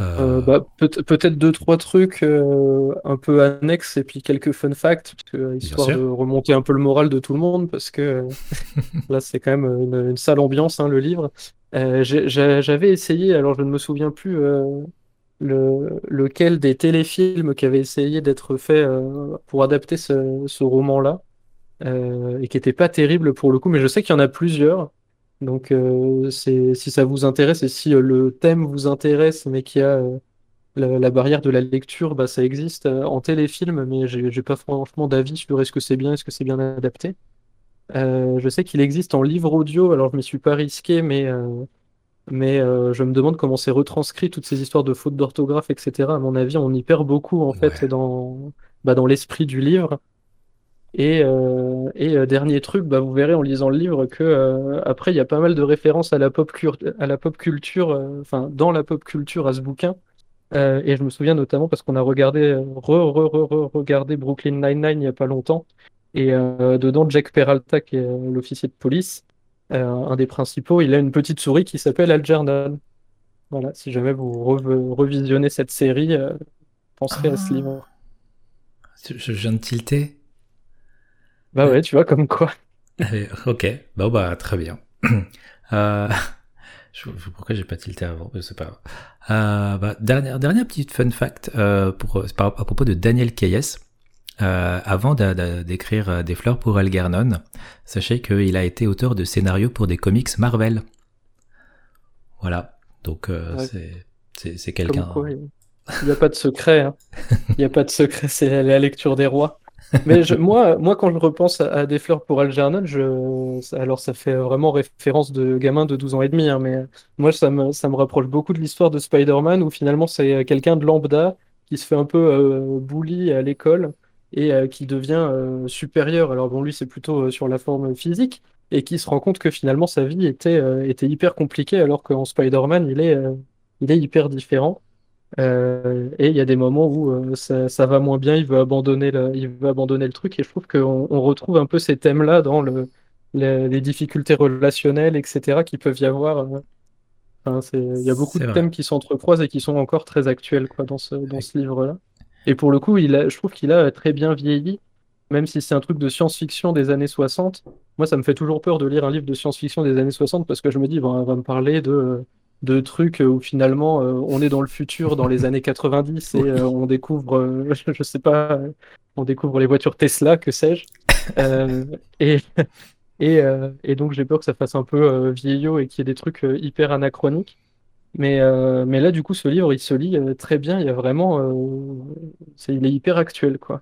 euh, bah, peut-être deux trois trucs euh, un peu annexes et puis quelques fun facts histoire de remonter un peu le moral de tout le monde parce que là c'est quand même une, sale ambiance hein, le livre. Euh, j'avais essayé alors je ne me souviens plus le, lequel des téléfilms qui avait essayé d'être fait pour adapter ce, ce roman là et qui était pas terrible pour le coup mais je sais qu'il y en a plusieurs donc, euh, si ça vous intéresse et si euh, le thème vous intéresse, mais qu'il y a euh, la, barrière de la lecture, bah, ça existe en téléfilm, mais j'ai pas franchement d'avis sur est-ce que c'est bien, est-ce que c'est bien adapté. je sais qu'il existe en livre audio, alors je ne m'y suis pas risqué, mais, mais je me demande comment c'est retranscrit toutes ces histoires de fautes d'orthographe, etc. À mon avis, on y perd beaucoup en fait dans, bah, dans l'esprit du livre. Et, euh, et euh, dernier truc, bah, vous verrez en lisant le livre que euh, après il y a pas mal de références à la pop, à la pop culture, enfin dans la pop culture à ce bouquin. et je me souviens notamment parce qu'on a regardé, re, re, re, regardé Brooklyn Nine-Nine il y a pas longtemps. Et dedans, Jack Peralta, qui est l'officier de police, un des principaux, il a une petite souris qui s'appelle Algernon. Voilà, si jamais vous revisionnez cette série, penserez à ce ah. livre. Je viens de tilter. Bah ouais, tu vois, comme quoi. ok, bon bah très bien. euh, je, pourquoi j'ai pas tilté avant, je sais pas. Euh, bah, dernière, dernière petite fun fact euh, pour, à propos de Daniel Kayes. Euh, avant d'écrire Des fleurs pour Algernon, sachez qu'il a été auteur de scénarios pour des comics Marvel. Voilà, donc euh, c'est quelqu'un. Il n'y a pas de secret. Hein. Il n'y a pas de secret, c'est la lecture des rois. Mais moi, moi, quand je repense à, Des fleurs pour Algernon, je... alors ça fait vraiment référence de gamin de 12 ans et demi, hein, mais moi, ça me, ça me rapproche beaucoup de l'histoire de Spider-Man, où finalement, c'est quelqu'un de lambda qui se fait un peu euh, bully à l'école et euh, qui devient euh, supérieur. Alors bon, lui, c'est plutôt sur la forme physique, et qui se rend compte que finalement, sa vie était, était hyper compliquée, alors qu'en Spider-Man, il est, il est hyper différent. Euh, et il y a des moments où euh, ça, va moins bien, il veut abandonner le, il veut abandonner le truc. Et je trouve qu'on on retrouve un peu ces thèmes-là dans le, les, difficultés relationnelles, etc., qui peuvent y avoir. Euh. Enfin, il y a beaucoup de thèmes qui s'entrecroisent et qui sont encore très actuels quoi, dans ce, dans ce livre-là. Et pour le coup, il a, je trouve qu'il a très bien vieilli, même si c'est un truc de science-fiction des années 60. Moi, ça me fait toujours peur de lire un livre de science-fiction des années 60 parce que je me dis, bon, on va me parler de de trucs où finalement euh, on est dans le futur, dans les années 90 et euh, on découvre, euh, je sais pas, on découvre les voitures Tesla, que sais-je. et, et, et, donc j'ai peur que ça fasse un peu vieillot et qu'il y ait des trucs hyper anachroniques. Mais, mais là, du coup, ce livre, il se lit très bien. Il y a vraiment, c'est, il est hyper actuel, quoi.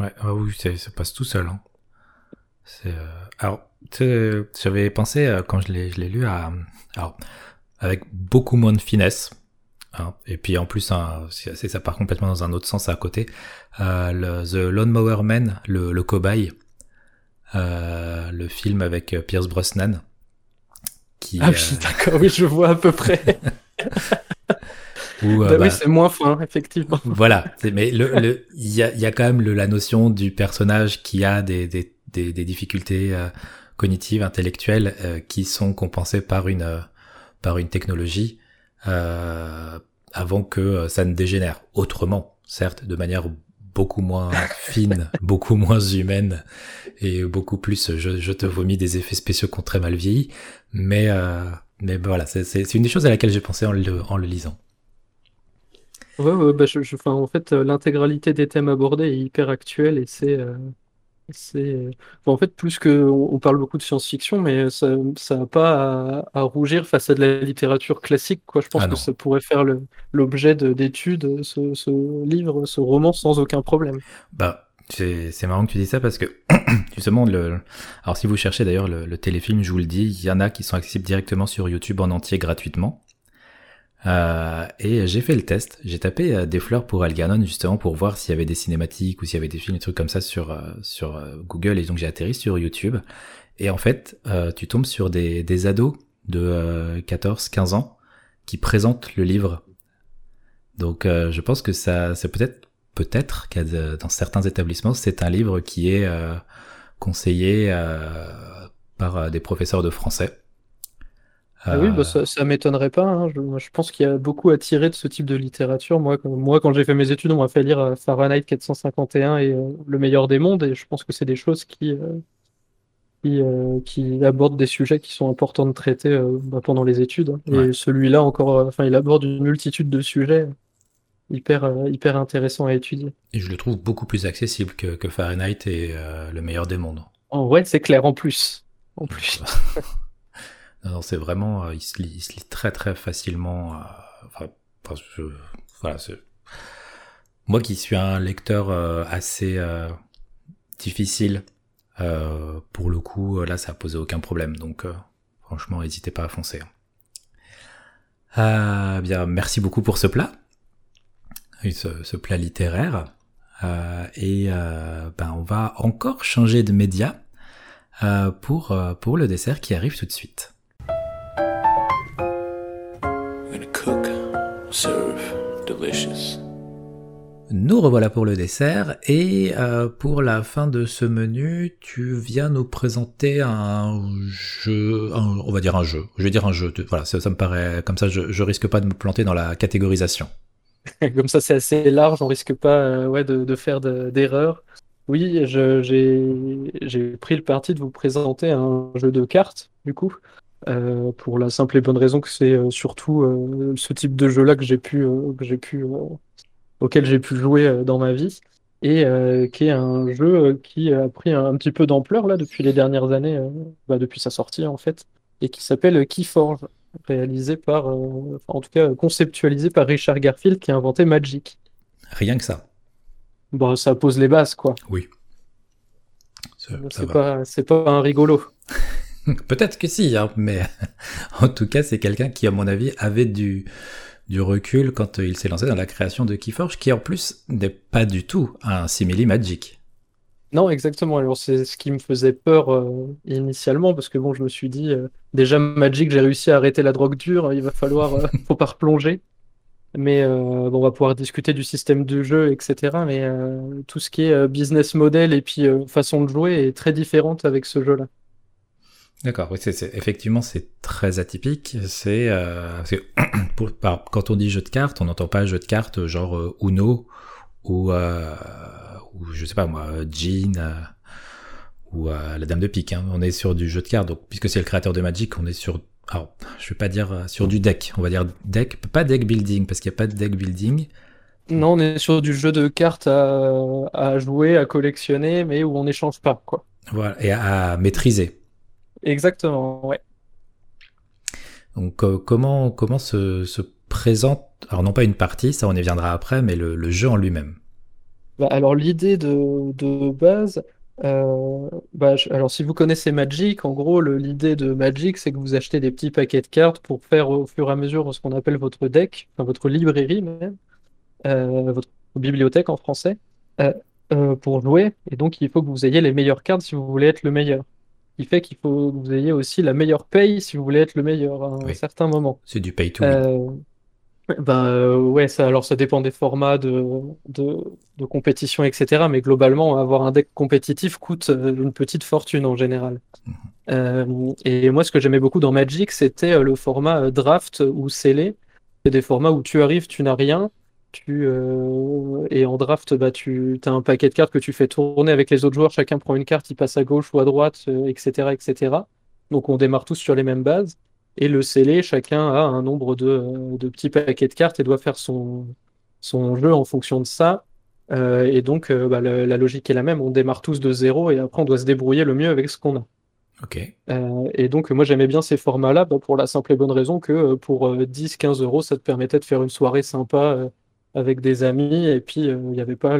Ouais, ah oui, ça passe tout seul. Hein. Alors, j'avais pensé quand je l'ai, je l'ai lu à, alors, avec beaucoup moins de finesse. Hein. Et puis en plus, hein, ça part complètement dans un autre sens à côté. Euh, le, The Lawnmower Man, le, le cobaye, euh, le film avec euh, Pierce Brosnan. Qui, ah oui, euh, d'accord, oui, je vois à peu près. Où, bah, oui, bah, c'est moins fin, effectivement. Voilà, mais il le, y, a, y a quand même le, la notion du personnage qui a des, des, des, des difficultés euh, cognitives, intellectuelles, euh, qui sont compensées par une par une technologie euh, avant que euh, ça ne dégénère. Autrement, certes, de manière beaucoup moins fine, beaucoup moins humaine et beaucoup plus je, je, te vomis des effets spéciaux qui ont très mal vieilli. Mais, euh, mais voilà, c'est une des choses à laquelle j'ai pensé en le, en le lisant. Ouais, ouais bah je, je, en fait, l'intégralité des thèmes abordés est hyper actuelle et c'est euh, c'est en fait plus que on parle beaucoup de science-fiction, mais ça n'a pas à, rougir face à de la littérature classique. Quoi. Je pense ah que ça pourrait faire l'objet d'études, ce, ce, livre, ce roman, sans aucun problème. Bah, c'est marrant que tu dis ça parce que justement, le, alors si vous cherchez d'ailleurs le, téléfilm, je vous le dis, il y en a qui sont accessibles directement sur YouTube en entier gratuitement. Et j'ai fait le test. J'ai tapé des fleurs pour Algernon justement pour voir s'il y avait des cinématiques ou s'il y avait des films, des trucs comme ça sur sur Google. Et donc j'ai atterri sur YouTube. Et en fait, tu tombes sur des, des ados de 14-15 ans qui présentent le livre. Donc je pense que ça, c'est peut-être peut-être qu'à dans certains établissements, c'est un livre qui est euh, conseillé euh, par euh, des professeurs de français. Ah oui, bah ça, ça m'étonnerait pas. Hein. Je, pense qu'il y a beaucoup à tirer de ce type de littérature. Moi, quand, moi, quand j'ai fait mes études, on m'a fait lire Fahrenheit 451 et Le meilleur des mondes, et je pense que c'est des choses qui, qui, abordent des sujets qui sont importants de traiter bah, pendant les études. Hein. Et celui-là, encore, enfin, il aborde une multitude de sujets hyper, euh, hyper intéressant à étudier. Et je le trouve beaucoup plus accessible que, que Fahrenheit et euh, le meilleur des mondes. En vrai, c'est clair en plus. En plus. non, c'est vraiment, euh, il, se lit, il, se lit, très très facilement. enfin, voilà, moi qui suis un lecteur assez difficile, pour le coup, là, ça a posé aucun problème. Donc, franchement, n'hésitez pas à foncer. bien, merci beaucoup pour ce plat ce, ce plat littéraire. Euh, et euh, ben on va encore changer de média euh, pour, euh, pour le dessert qui arrive tout de suite. Cook, serve, delicious. Nous revoilà pour le dessert et euh, pour la fin de ce menu, tu viens nous présenter un jeu, on va dire un jeu. Je vais dire un jeu. Voilà, ça, ça me paraît comme ça, je, je risque pas de me planter dans la catégorisation. Comme ça, c'est assez large, on risque pas euh, ouais, de, faire d'erreurs. Oui, j'ai pris le parti de vous présenter un jeu de cartes, du coup, euh, pour la simple et bonne raison que c'est euh, surtout ce type de jeu-là que j'ai pu, que j'ai pu, auquel j'ai pu jouer dans ma vie, et qui est un jeu qui a pris un, petit peu d'ampleur là depuis les dernières années, bah, depuis sa sortie en fait, et qui s'appelle Keyforge réalisé par, euh, en tout cas conceptualisé par Richard Garfield qui a inventé Magic. Rien que ça. Bon, ça pose les bases, quoi. Oui. C'est pas, pas un rigolo. Peut-être que si, hein, mais en tout cas, c'est quelqu'un qui, à mon avis, avait du, du recul quand il s'est lancé dans la création de Keyforge, qui en plus n'est pas du tout un simili Magic. Non, exactement. Alors, c'est ce qui me faisait peur euh, initialement, parce que bon, je me suis dit, euh, déjà Magic, j'ai réussi à arrêter la drogue dure, il va falloir, euh, faut pas replonger. Mais bon, on va pouvoir discuter du système de jeu, etc. Mais tout ce qui est business model et puis façon de jouer est très différente avec ce jeu-là. D'accord, oui, c'est, effectivement, c'est très atypique. C'est quand on dit jeu de cartes, on n'entend pas jeu de cartes genre Uno ou ou je sais pas moi, Jean euh, ou euh, la Dame de Pique. Hein. On est sur du jeu de cartes, donc puisque c'est le créateur de Magic, on est sur, alors je vais pas dire euh, sur du deck, on va dire deck, pas deck building parce qu'il n'y a pas de deck building. Non, on est sur du jeu de cartes à, jouer, à collectionner, mais où on n'échange pas, quoi. Voilà, et à, maîtriser. Exactement, ouais. Donc comment comment se, se, présente, alors non pas une partie, ça on y viendra après, mais le jeu en lui-même? Bah, alors l'idée de, de base, euh, bah, alors si vous connaissez Magic, en gros l'idée de Magic c'est que vous achetez des petits paquets de cartes pour faire au fur et à mesure ce qu'on appelle votre deck, enfin votre librairie même, euh, votre bibliothèque en français, euh, pour jouer. Et donc il faut que vous ayez les meilleures cartes si vous voulez être le meilleur. Il fait qu'il faut que vous ayez aussi la meilleure paye si vous voulez être le meilleur à un certain moment. C'est du pay to win. Ben euh, ouais, ça, alors ça dépend des formats de, de, de, compétition, etc. Mais globalement, avoir un deck compétitif coûte euh, une petite fortune en général. Mhm. Euh, et moi, ce que j'aimais beaucoup dans Magic, c'était euh, le format draft ou scellé. C'est des formats où tu arrives, tu n'as rien. Tu, et en draft, bah, tu as un paquet de cartes que tu fais tourner avec les autres joueurs. Chacun prend une carte, il passe à gauche ou à droite, etc., etc. Donc on démarre tous sur les mêmes bases. Et le scellé, chacun a un nombre de, petits paquets de cartes et doit faire son, son jeu en fonction de ça. Euh, et donc, euh, bah, la, logique est la même. On démarre tous de zéro et après, on doit se débrouiller le mieux avec ce qu'on a. Ok. Euh, et donc, moi, j'aimais bien ces formats-là bah, pour la simple et bonne raison que pour 10-15 euros, ça te permettait de faire une soirée sympa avec des amis. Et puis, il n'y avait pas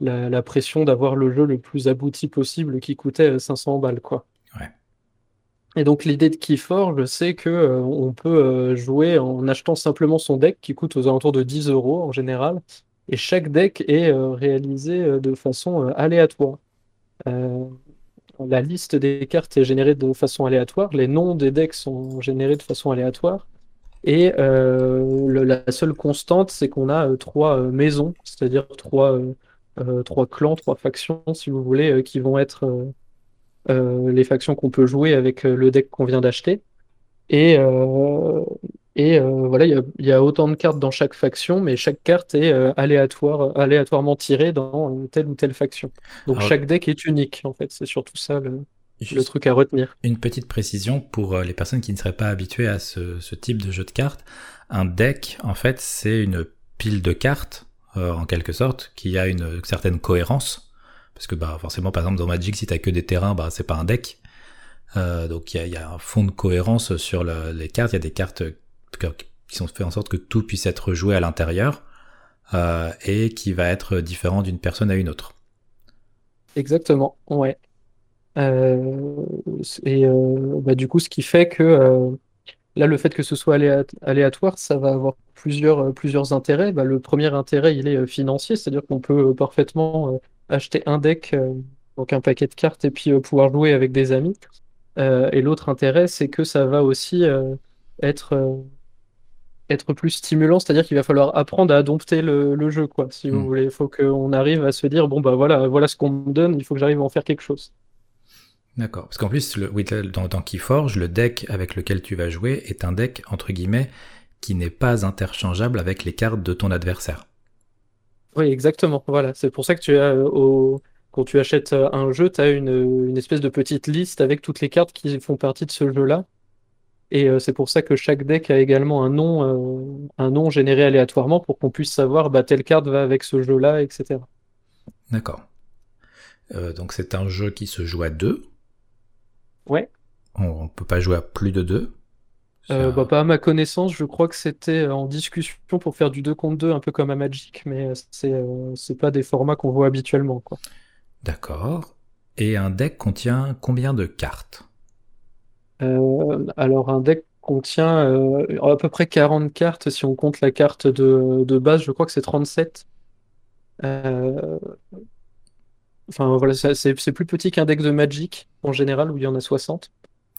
la, la, pression d'avoir le jeu le plus abouti possible qui coûtait 500 balles. Quoi. Ouais. Et donc l'idée de Keyforge, c'est que on peut jouer en achetant simplement son deck qui coûte aux alentours de 10 euros en général. Et chaque deck est réalisé de façon aléatoire. la liste des cartes est générée de façon aléatoire, les noms des decks sont générés de façon aléatoire. Et la seule constante, c'est qu'on a trois maisons, c'est-à-dire trois, trois clans, trois factions, si vous voulez, qui vont être euh, les factions qu'on peut jouer avec euh, le deck qu'on vient d'acheter. Et, euh, et voilà, il y, a autant de cartes dans chaque faction, mais chaque carte est aléatoire, aléatoirement tirée dans telle ou telle faction. Donc chaque deck est unique, en fait. C'est surtout ça le, le truc à retenir. Une petite précision pour les personnes qui ne seraient pas habituées à ce, ce type de jeu de cartes. Un deck, en fait, c'est une pile de cartes, en quelque sorte, qui a une certaine cohérence. Parce que bah forcément, par exemple, dans Magic, si t'as que des terrains, bah c'est pas un deck. Euh, donc il y a, un fond de cohérence sur les cartes. Il y a des cartes qui sont faites en sorte que tout puisse être joué à l'intérieur euh, et qui va être différent d'une personne à une autre. Exactement, ouais. Euh, et bah, du coup, ce qui fait que là, le fait que ce soit aléatoire, ça va avoir plusieurs, plusieurs intérêts. Bah, le premier intérêt, il est financier, c'est-à-dire qu'on peut parfaitement acheter un deck, euh, donc un paquet de cartes, et puis euh, pouvoir jouer avec des amis. Euh, et l'autre intérêt, c'est que ça va aussi être être plus stimulant, c'est-à-dire qu'il va falloir apprendre à dompter le, jeu, quoi, si vous hmm. voulez. Il faut qu'on arrive à se dire, bon, bah voilà, voilà ce qu'on me donne, il faut que j'arrive à en faire quelque chose. D'accord. Parce qu'en plus, le, dans, dans Keyforge, le deck avec lequel tu vas jouer est un deck, entre guillemets, qui n'est pas interchangeable avec les cartes de ton adversaire. Oui, exactement. Voilà, c'est pour ça que tu as euh, au... quand tu achètes euh, un jeu, tu as une, espèce de petite liste avec toutes les cartes qui font partie de ce jeu-là. Et euh, c'est pour ça que chaque deck a également un nom, un nom généré aléatoirement pour qu'on puisse savoir bah, telle carte va avec ce jeu-là, etc. D'accord. donc c'est un jeu qui se joue à deux. Ouais. On ne peut pas jouer à plus de deux. Euh, bah, pas à ma connaissance, je crois que c'était en discussion pour faire du 2 contre 2, un peu comme à Magic, mais euh, c'est euh, pas des formats qu'on voit habituellement. D'accord. Et un deck contient combien de cartes? Alors, un deck contient à peu près 40 cartes si on compte la carte de, de base, je crois que c'est 37. Enfin, voilà, c'est plus petit qu'un deck de Magic en général, où il y en a 60.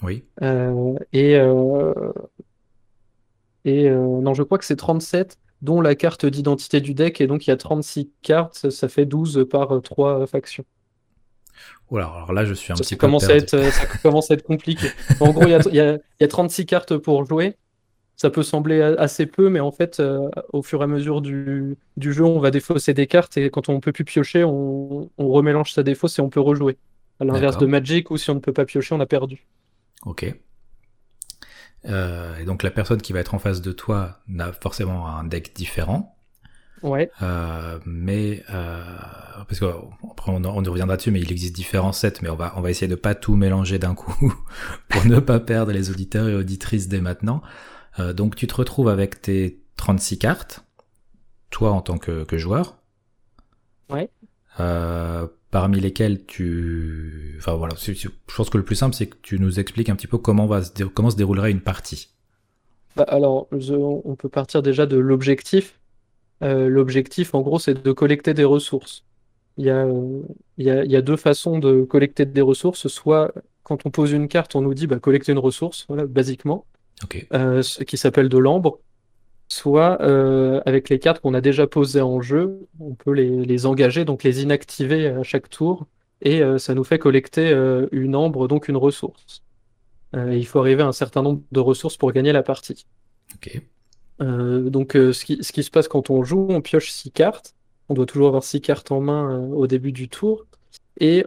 Oui. Euh, et euh, et euh, non, je crois que c'est 37, dont la carte d'identité du deck, et donc il y a 36 cartes, ça fait 12 par 3 factions. alors là, je suis un petit peu commence à être, ça commence à être compliqué. En gros, il y, a, y a 36 cartes pour jouer. Ça peut sembler assez peu, mais en fait, au fur et à mesure du, du, jeu, on va défausser des cartes, et quand on peut plus piocher, on, on remélange sa défausse et on peut rejouer. À l'inverse de Magic, où si on ne peut pas piocher, on a perdu. Ok. Euh, et donc la personne qui va être en face de toi n'a forcément un deck différent. Ouais. Euh, mais euh, parce que après on, on, y reviendra dessus, mais il existe différents sets, mais on va on va essayer de pas tout mélanger d'un coup pour ne pas perdre les auditeurs et auditrices dès maintenant. Euh, donc tu te retrouves avec tes 36 cartes, toi en tant que, que joueur. Ouais. Euh, parmi lesquels tu... Enfin voilà, je pense que le plus simple, c'est que tu nous expliques un petit peu comment, va se, comment se déroulerait une partie. Bah, alors, on peut partir déjà de l'objectif. Euh, l'objectif, en gros, c'est de collecter des ressources. Il y, a, il, y a, il y, a, deux façons de collecter des ressources. Soit, quand on pose une carte, on nous dit bah, collecter une ressource, voilà, basiquement, euh, qui s'appelle de l'ambre soit euh, avec les cartes qu'on a déjà posées en jeu, on peut les, engager, donc les inactiver à chaque tour, et euh, ça nous fait collecter une ambre, donc une ressource. il faut arriver à un certain nombre de ressources pour gagner la partie. donc ce qui, ce, qui, se passe quand on joue, on pioche six cartes, on doit toujours avoir six cartes en main au début du tour, et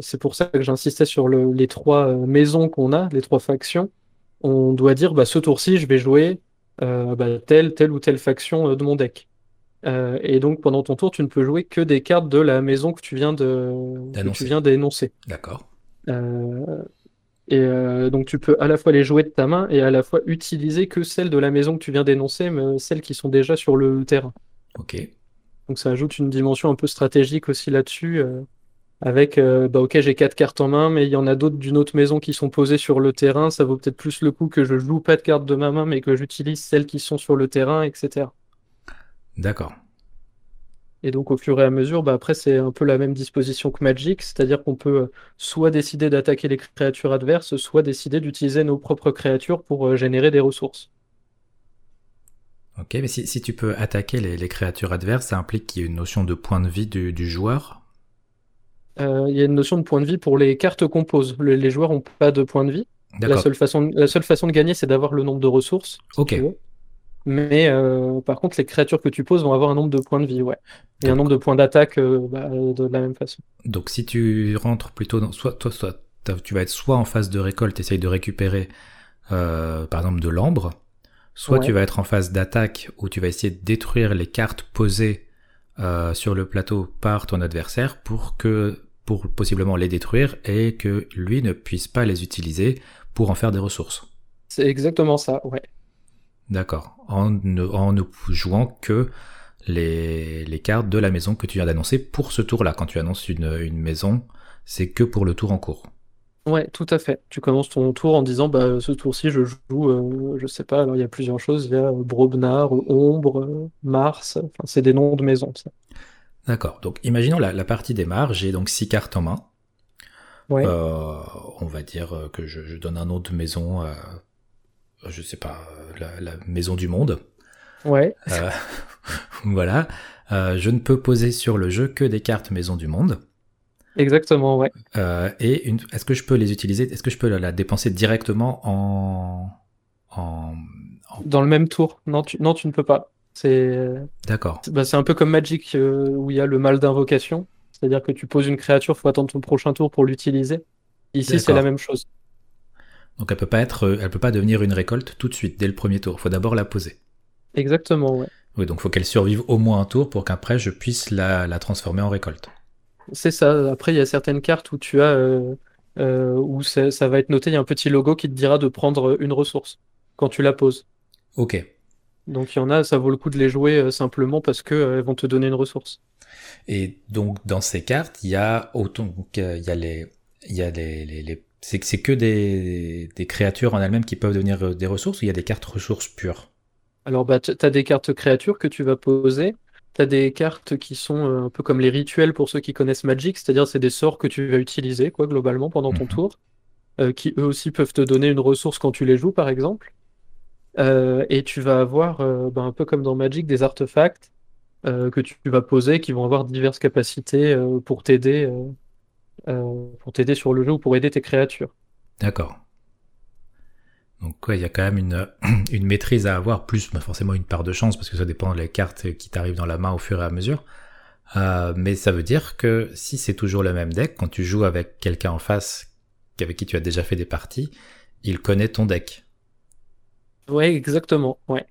c'est pour ça que j'insistais sur les trois maisons qu'on a, les trois factions. On doit dire, bah, ce tour-ci, je vais jouer euh, bah, telle, telle ou telle faction euh, de mon deck. Euh, et donc pendant ton tour, tu ne peux jouer que des cartes de la maison que tu viens de tu viens d'énoncer. D'accord. et donc tu peux à la fois les jouer de ta main et à la fois utiliser que celles de la maison que tu viens d'énoncer, mais celles qui sont déjà sur le terrain. Ok. Donc ça ajoute une dimension un peu stratégique aussi là-dessus. Avec bah ok j'ai quatre cartes en main mais il y en a d'autres d'une autre maison qui sont posées sur le terrain. Ça vaut peut-être plus le coup que je joue pas de cartes de ma main mais que j'utilise celles qui sont sur le terrain etc d'accord. Et donc au fur et à mesure bah après c'est un peu la même disposition que Magic c'est-à-dire qu'on peut soit décider d'attaquer les créatures adverses soit décider d'utiliser nos propres créatures pour générer des ressources. Ok, mais si, tu peux attaquer les, créatures adverses, ça implique qu'il y ait une notion de point de vie du, joueur? euh, Il y a une notion de point de vie pour les cartes qu'on pose. les joueurs n'ont pas de point de vie. La seule, façon, la seule façon de gagner, c'est d'avoir le nombre de ressources. ok. Mais euh, par contre, les créatures que tu poses vont avoir un nombre de points de vie, ouais. Et un nombre de points d'attaque euh, bah, de la même façon. Donc si tu rentres plutôt dans... Soit, toi, soit, tu vas être soit en phase de récolte, essaye de récupérer, par exemple, de l'ambre, Soit tu vas être en phase d'attaque où tu vas essayer de détruire les cartes posées euh, sur le plateau par ton adversaire pour que pour possiblement les détruire et que lui ne puisse pas les utiliser pour en faire des ressources. C'est exactement ça, ouais. D'accord. En ne, en ne jouant que les, les, cartes de la maison que tu viens d'annoncer pour ce tour-là. Quand tu annonces une, une maison, c'est que pour le tour en cours. Ouais, tout à fait. Tu commences ton tour en disant bah ce tour-ci je joue, euh, je sais pas, alors il y a plusieurs choses, il y a Brobnar, Ombre, Mars, enfin c'est des noms de maisons. Ça. D'accord. Donc imaginons la, partie démarre, j'ai donc six cartes en main. Ouais. Euh, on va dire que je, donne un nom de maison, euh, je sais pas, la, maison du monde. Ouais. voilà. je ne peux poser sur le jeu que des cartes maison du monde. Exactement, ouais. Euh, et une... est-ce que je peux les utiliser Est-ce que je peux la, dépenser directement en... en... Dans le même tour Non, tu, non, tu ne peux pas. C'est. D'accord. Bah, c'est un peu comme Magic euh, où il y a le mal d'invocation. C'est-à-dire que tu poses une créature, faut attendre ton prochain tour pour l'utiliser. Ici, c'est la même chose. Donc elle peut pas être, elle peut pas devenir une récolte tout de suite dès le premier tour. Il faut d'abord la poser. Exactement, ouais. Oui, donc faut qu'elle survive au moins un tour pour qu'après je puisse la, la transformer en récolte. C'est ça. Après, il y a certaines cartes où tu as euh, euh, où ça, va être noté, il y a un petit logo qui te dira de prendre une ressource quand tu la poses. Ok. Donc il y en a, ça vaut le coup de les jouer euh, simplement parce qu'elles vont te donner une ressource. Et donc dans ces cartes, il y a autant, il y a les, il y a les, les, c'est que c'est que des, des créatures en elles-mêmes qui peuvent devenir des ressources ou il y a des cartes ressources pures? Alors bah tu as des cartes créatures que tu vas poser T'as des cartes qui sont euh, un peu comme les rituels pour ceux qui connaissent Magic, c'est-à-dire c'est des sorts que tu vas utiliser quoi globalement pendant ton mhm. tour, euh, qui eux aussi peuvent te donner une ressource quand tu les joues par exemple. Euh, et tu vas avoir ben, un peu comme dans Magic des artefacts que tu vas poser qui vont avoir diverses capacités pour t'aider pour t'aider sur le jeu ou pour aider tes créatures. D'accord. Donc il y a quand même une, une maîtrise à avoir, plus bah, forcément une part de chance, parce que ça dépend des cartes qui t'arrivent dans la main au fur et à mesure. Euh, mais ça veut dire que si c'est toujours le même deck, quand tu joues avec quelqu'un en face avec qui tu as déjà fait des parties, il connaît ton deck. Ouais, exactement, ouais.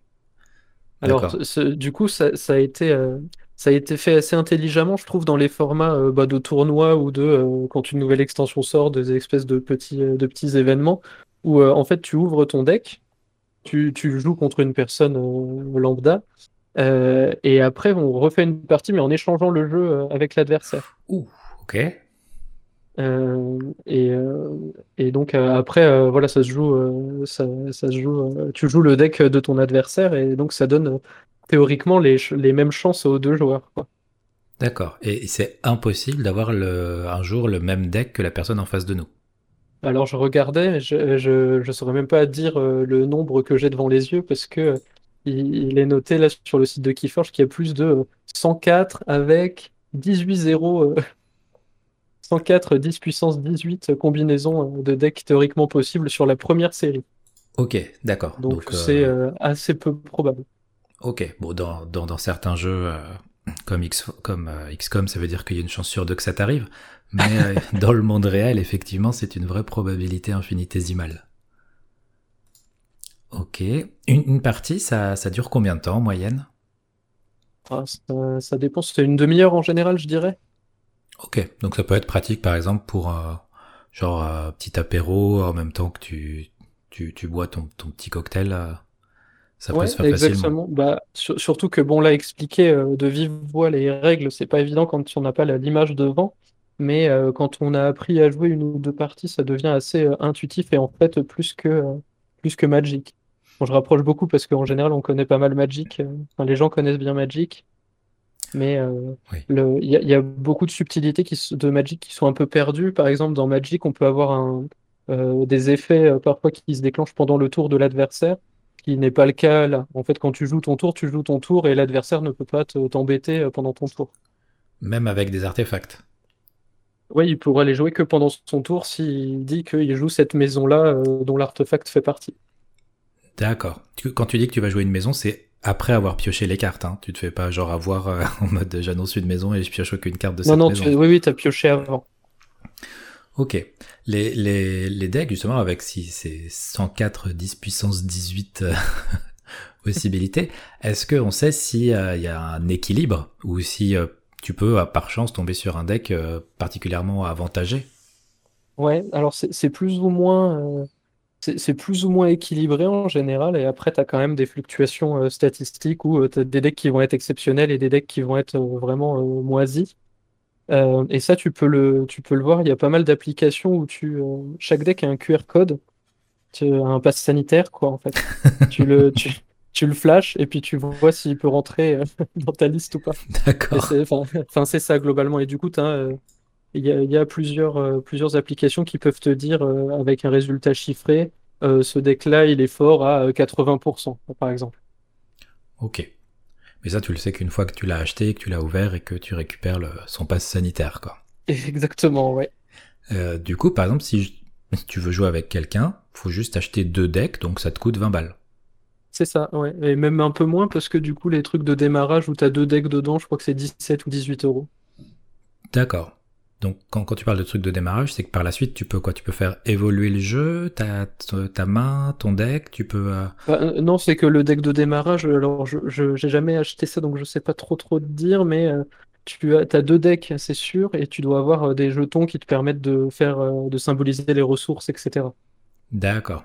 Alors, du coup, ça, ça a été, euh, ça a été fait assez intelligemment, je trouve, dans les formats euh, bah, de tournois ou de quand une nouvelle extension sort, des espèces de petits, de petits événements où euh, en fait tu ouvres ton deck, tu, joues contre une personne euh, lambda, euh, et après on refait une partie mais en échangeant le jeu avec l'adversaire. Ouh, ok. et, et, donc après voilà ça se joue ça, se joue tu joues le deck de ton adversaire et donc ça donne théoriquement les, les mêmes chances aux deux joueurs D'accord. Et c'est impossible d'avoir un jour le même deck que la personne en face de nous. Alors je regardais, je, je, saurais même pas dire euh, le nombre que j'ai devant les yeux parce que euh, il, est noté là sur le site de Keyforge qu'il y a plus de 104 euh, avec 18 0 104 10 puissance 18 combinaisons de decks théoriquement possibles sur la première série. Ok, d'accord. Donc c'est assez peu probable. Ok, bon dans, dans, dans certains jeux comme, X, comme XCOM ça veut dire qu'il y a une chance sur deux que ça t'arrive. Mais euh, dans le monde réel, effectivement, c'est une vraie probabilité infinitésimale. Ok. Une, partie, ça, ça, dure combien de temps en moyenne? Ah, ça, dépend, c'est une demi-heure en général, je dirais. Ok, donc ça peut être pratique par exemple pour euh, genre un petit apéro en même temps que tu, tu, tu bois ton, ton, petit cocktail. Euh, ça peut se faire exactement. Bah, surtout que bon là expliquer de vive voix les règles, c'est pas évident quand on n'a pas l'image devant. Mais quand on a appris à jouer une ou deux parties, ça devient assez intuitif et en fait plus que, plus que Magic. Bon, je rapproche beaucoup parce qu'en général, on connaît pas mal Magic. Enfin, les gens connaissent bien Magic. Mais il y, a beaucoup de subtilités qui, de Magic qui sont un peu perdues. Par exemple, dans Magic, on peut avoir un, des effets parfois qui se déclenchent pendant le tour de l'adversaire qui n'est pas le cas là. En fait, quand tu joues ton tour, tu joues ton tour et l'adversaire ne peut pas t'embêter euh, pendant ton tour. Même avec des artefacts. Oui, il pourra les jouer que pendant son tour s'il dit qu'il joue cette maison-là euh, dont l'artefact fait partie. D'accord. Quand tu dis que tu vas jouer une maison, c'est après avoir pioché les cartes. Hein. Tu te fais pas genre avoir euh, en mode j'annonce une maison et je pioche aucune carte de cette maison. Non, non, oui, oui, tu as pioché avant. Ok. Les, les, les decks, justement, avec si c'est 104 10 puissance 18 euh, possibilités, est-ce qu'on sait s'il euh, y a un équilibre ou si tu peux, par chance, tomber sur un deck particulièrement avantagé Ouais, alors c'est plus ou moins. c'est plus ou moins équilibré en général, et après, tu as quand même des fluctuations statistiques où tu as des decks qui vont être exceptionnels et des decks qui vont être vraiment moisis. Euh, et ça, tu peux le, tu peux le voir. Il y a pas mal d'applications où tu, euh, chaque deck a un QR code, tu un pass sanitaire, quoi, en fait. tu le, tu, tu le flashes et puis tu vois s'il peut rentrer euh, dans ta liste ou pas. D'accord. Enfin, c'est ça globalement. Et du coup, il y a, y a plusieurs, plusieurs applications qui peuvent te dire avec un résultat chiffré, ce deck-là, il est fort à 80%, par exemple. Ok. Mais ça, tu le sais qu'une fois que tu l'as acheté, que tu l'as ouvert et que tu récupères son passe sanitaire, quoi. Exactement, ouais. Euh, du coup, par exemple, si, tu veux jouer avec quelqu'un, faut juste acheter deux decks, donc ça te coûte 20 balles. C'est ça, ouais. Et même un peu moins parce que du coup, les trucs de démarrage où tu as deux decks dedans, je crois que c'est 17 ou 18 euros. D'accord. Donc quand, quand, tu parles de trucs de démarrage, c'est que par la suite, tu peux quoi? Tu peux faire évoluer le jeu, ta, ta main, ton deck, tu peux... Euh, bah, euh, non, c'est que le deck de démarrage, alors je j'ai jamais acheté ça, donc je sais pas trop trop te dire, mais euh, tu as, as, deux decks, c'est sûr, et tu dois avoir des jetons qui te permettent de faire, de symboliser les ressources, etc. D'accord.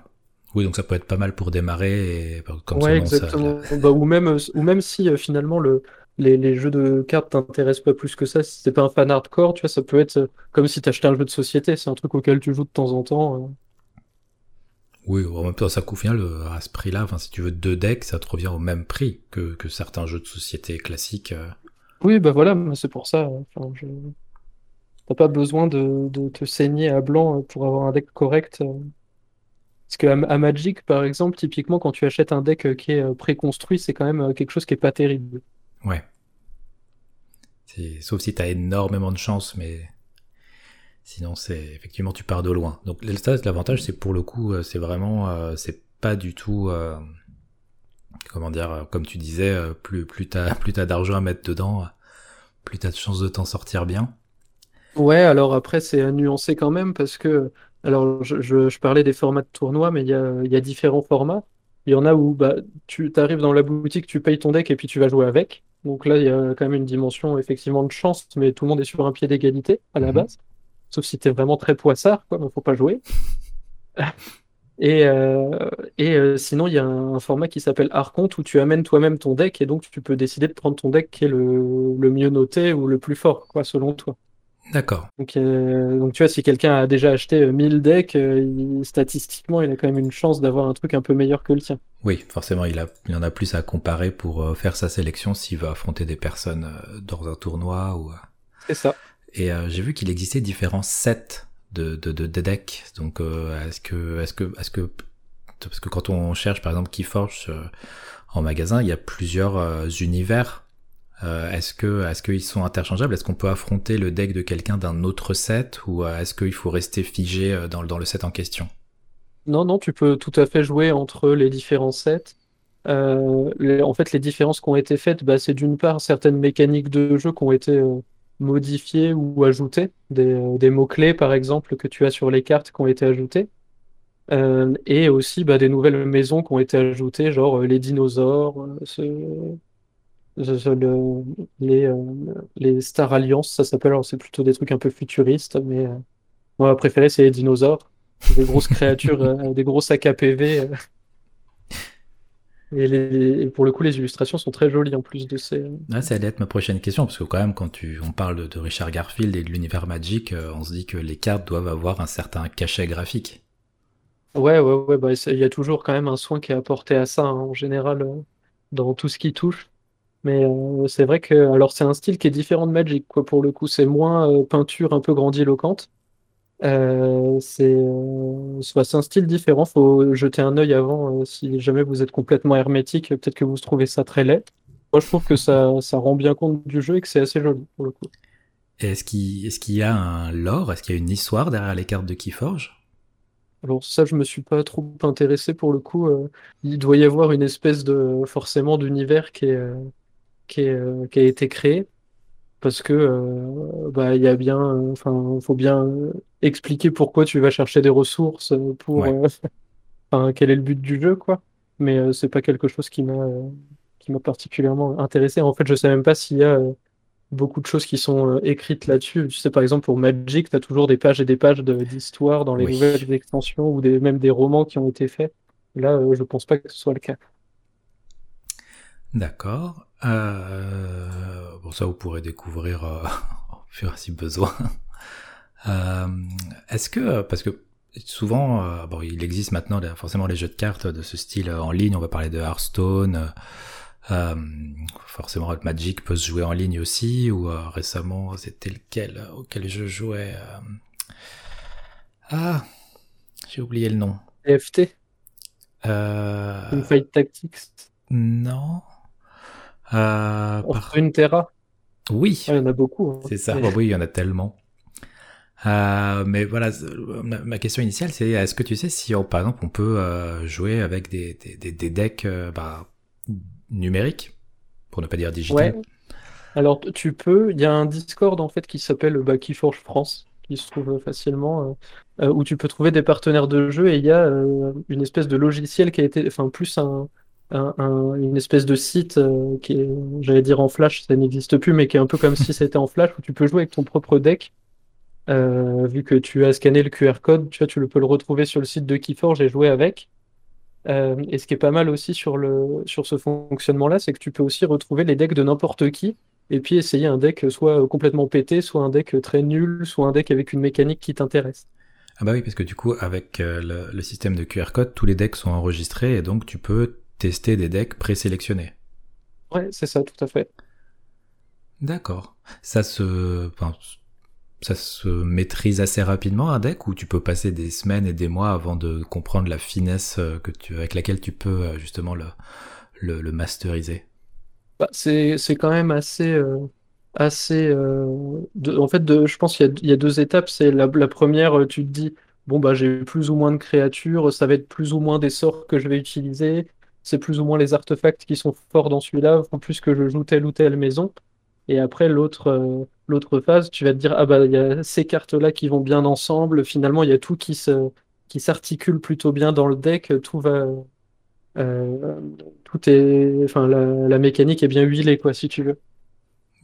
Oui, donc ça peut être pas mal pour démarrer et comme ouais, exactement. Bah, ou même, ou même si finalement le les, jeux de cartes t'intéressent pas plus que ça. Si t'es pas un fan hardcore, tu vois, ça peut être comme si t'achetais un jeu de société. C'est un truc auquel tu joues de temps en temps. Euh. Oui, en même temps, ça coûte final euh, à ce prix-là. Si tu veux deux decks, ça te revient au même prix que, certains jeux de société classiques. Euh. Oui, bah voilà, c'est pour ça. T'as pas besoin de, te saigner à blanc pour avoir un deck correct. Parce que à Magic, par exemple, typiquement, quand tu achètes un deck qui est préconstruit, c'est quand même quelque chose qui est pas terrible. Ouais. Sauf si tu as énormément de chance, mais sinon c'est effectivement tu pars de loin. Donc l'avantage c'est pour le coup euh, c'est vraiment euh, c'est pas du tout euh, comment dire comme tu disais plus plus t'as plus t'as d'argent à mettre dedans plus t'as de chances de t'en sortir bien. Ouais alors après c'est à nuancer quand même parce que alors je, je, parlais des formats de tournoi mais il y a, y a différents formats. Il y en a où bah, tu arrives dans la boutique, tu payes ton deck et puis tu vas jouer avec. Donc là, il y a quand même une dimension effectivement de chance, mais tout le monde est sur un pied d'égalité à la mhm. base. Sauf si tu es vraiment très poissard, quoi, ne faut pas jouer. et, euh, et euh, sinon, il y a un, format qui s'appelle Archonte où tu amènes toi-même ton deck et donc tu peux décider de prendre ton deck qui est le, le mieux noté ou le plus fort, quoi, selon toi. D'accord. Donc, euh, donc, tu vois, si quelqu'un a déjà acheté 1000 decks, euh, statistiquement, il a quand même une chance d'avoir un truc un peu meilleur que le tien. Oui, forcément, il, a, il en a plus à comparer pour euh, faire sa sélection s'il veut affronter des personnes dans un tournoi. ou. C'est ça. Et j'ai vu qu'il existait différents sets de, de, de, decks. Donc, est-ce que, est-ce que, est-ce que, parce que quand on cherche, par exemple, Keyforge en magasin, il y a plusieurs univers euh, est-ce que est-ce qu'ils sont interchangeables? Est-ce qu'on peut affronter le deck de quelqu'un d'un autre set ou euh, est-ce qu'il faut rester figé euh, dans, dans, le set en question? Non, non, tu peux tout à fait jouer entre les différents sets. en fait, les différences qui ont été faites, bah, c'est d'une part certaines mécaniques de jeu qui ont été modifiées ou ajoutées, des, des mots-clés par exemple que tu as sur les cartes qui ont été ajoutées. et aussi bah, des nouvelles maisons qui ont été ajoutées, genre les dinosaures, ce, les, euh, les Star Alliance, ça s'appelle. Alors, c'est plutôt des trucs un peu futuristes, mais euh, moi, ma préférée, c'est les dinosaures. Des grosses créatures, euh, des gros sacs à PV. Et, pour le coup, les illustrations sont très jolies en plus de ces. Ah, ça allait être ma prochaine question, parce que quand même, quand tu, on parle de, Richard Garfield et de l'univers Magic, on se dit que les cartes doivent avoir un certain cachet graphique. Ouais, ouais, ouais, bah, il y a toujours quand même un soin qui est apporté à ça, hein, en général, dans tout ce qui touche. Mais euh, c'est vrai que, alors c'est un style qui est différent de Magic, quoi, pour le coup. C'est moins peinture un peu grandiloquente. Euh, euh, c'est un style différent. Faut jeter un œil avant euh, si jamais vous êtes complètement hermétique. Peut-être que vous trouvez ça très laid. Moi, je trouve que ça, ça rend bien compte du jeu et que c'est assez joli pour le coup. Est-ce qu'il est qu'il y a un lore? Est-ce qu'il y a une histoire derrière les cartes de Keyforge? Alors ça, je me suis pas trop intéressé pour le coup. il doit y avoir une espèce de forcément d'univers qui est, qui, est, qui a été créé parce que euh, bah il y a bien enfin faut bien expliquer pourquoi tu vas chercher des ressources pour euh, enfin quel est le but du jeu quoi. Mais euh, c'est pas quelque chose qui m'a qui m'a particulièrement intéressé. En fait je sais même pas s'il y a beaucoup de choses qui sont écrites là-dessus. Tu sais par exemple pour Magic tu as toujours des pages et des pages d'histoire dans les nouvelles extensions ou des, même des romans qui ont été faits. Là je pense pas que ce soit le cas D'accord. Euh, bon, ça, vous pourrez découvrir euh, au fur et à si besoin. Euh, est-ce que, parce que souvent, euh, bon, il existe maintenant forcément les jeux de cartes de ce style en ligne, on va parler de Hearthstone, forcément Magic peut se jouer en ligne aussi, ou récemment, c'était lequel auquel je jouais Ah, j'ai oublié le nom. EFT Une Fight Tactics? Non. Euh, par... Une Terra Oui. il y en a beaucoup. Hein. C'est ça, oui, il y en a tellement. Euh, mais voilà, ma question initiale, c'est est-ce que tu sais si, par exemple, on peut euh, jouer avec des, des, des decks euh, bah, numériques, pour ne pas dire digital? Alors, tu peux, il y a un Discord en fait qui s'appelle bah, Keyforge France, qui se trouve facilement, où tu peux trouver des partenaires de jeu et il y a une espèce de logiciel qui a été, enfin, plus un, une espèce de site euh, qui est, j'allais dire en flash, ça n'existe plus, mais qui est un peu comme si c'était en flash, où tu peux jouer avec ton propre deck. Euh, vu que tu as scanné le QR code, tu vois, tu le peux le retrouver sur le site de Keyforge et jouer avec. Euh, et ce qui est pas mal aussi sur, le, sur ce fonctionnement-là, c'est que tu peux aussi retrouver les decks de n'importe qui, et puis essayer un deck soit complètement pété, soit un deck très nul, soit un deck avec une mécanique qui t'intéresse. Ah bah oui, parce que du coup, avec le, système de QR code, tous les decks sont enregistrés, et donc tu peux tester des decks présélectionnés. Ouais, c'est ça, tout à fait. D'accord. Ça se, ça se maîtrise assez rapidement un deck ou tu peux passer des semaines et des mois avant de comprendre la finesse euh, que tu, avec laquelle tu peux euh, justement le, le, masteriser? Bah, c'est, quand même assez, euh, assez. en fait, de, je pense qu'il y, a, deux étapes. C'est la, la, première, tu te dis bon bah j'ai plus ou moins de créatures, ça va être plus ou moins des sorts que je vais utiliser c'est plus ou moins les artefacts qui sont forts dans celui-là, en plus que je joue telle ou telle maison. Et après, l'autre euh, l'autre phase, tu vas te dire, ah bah, il y a ces cartes-là qui vont bien ensemble. Finalement, il y a tout qui se qui s'articule plutôt bien dans le deck. Tout va. Euh, tout est. Enfin, la, mécanique est bien huilée, quoi, si tu veux.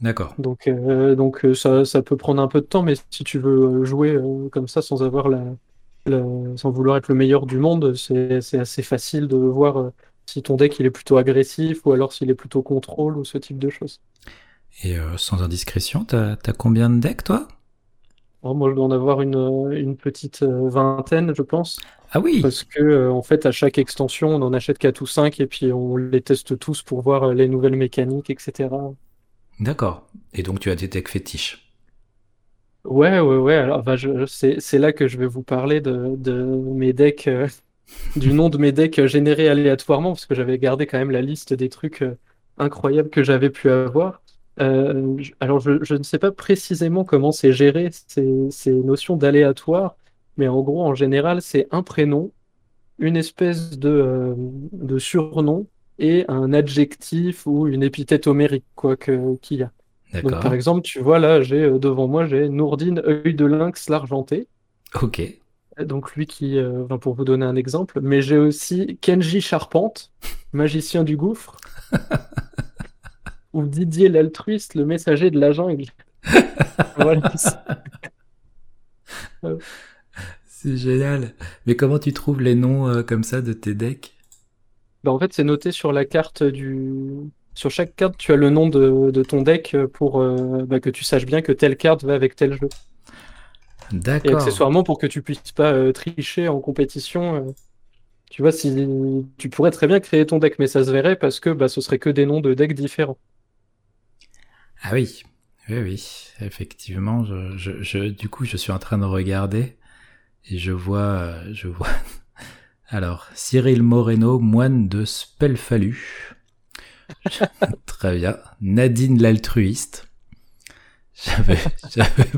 D'accord. Donc, euh, donc ça, ça, peut prendre un peu de temps, mais si tu veux jouer comme ça sans avoir la, sans vouloir être le meilleur du monde, c'est assez facile de voir si ton deck il est plutôt agressif ou alors s'il est plutôt contrôle ou ce type de choses. Et euh, sans indiscrétion, t'as as combien de decks toi? Oh, Moi je dois en avoir une, euh, une petite euh, vingtaine je pense. Ah oui Parce que en fait à chaque extension on en achète 4 ou 5 et puis on les teste tous pour voir les nouvelles mécaniques etc. D'accord. Et donc tu as des decks fétiches? Ouais, ouais, ouais. Alors, bah, c'est là que je vais vous parler de, de mes decks du nom de mes decks générés aléatoirement, parce que j'avais gardé quand même la liste des trucs euh, incroyables que j'avais pu avoir. Euh, alors, je, ne sais pas précisément comment c'est géré ces, notions d'aléatoire, mais en gros, en général, c'est un prénom, une espèce de, euh, de surnom et un adjectif ou une épithète homérique, quoi qu'il y a. Donc, par exemple, tu vois, là, j'ai devant moi, j'ai Nourdine, œil de lynx, l'argenté. Ok donc lui qui, euh, pour vous donner un exemple, mais j'ai aussi Kenji Charpente, magicien du gouffre, ou Didier l'altruiste, le messager de la jungle. C'est génial. Mais comment tu trouves les noms euh, comme ça de tes decks? Bah, en fait, c'est noté sur la carte du. Sur chaque carte, tu as le nom de, ton deck pour bah, que tu saches bien que telle carte va avec tel jeu. D'accord. Et accessoirement, pour que tu puisses pas tricher en compétition, tu vois, si tu pourrais très bien créer ton deck, mais ça se verrait parce que bah, ce serait que des noms de decks différents. Ah oui, oui, oui, effectivement. Je, du coup, je suis en train de regarder et je vois, je vois. Alors, Cyril Moreno, moine de Spellfalu. Très bien. Nadine l'altruiste. J'avais, j'avais,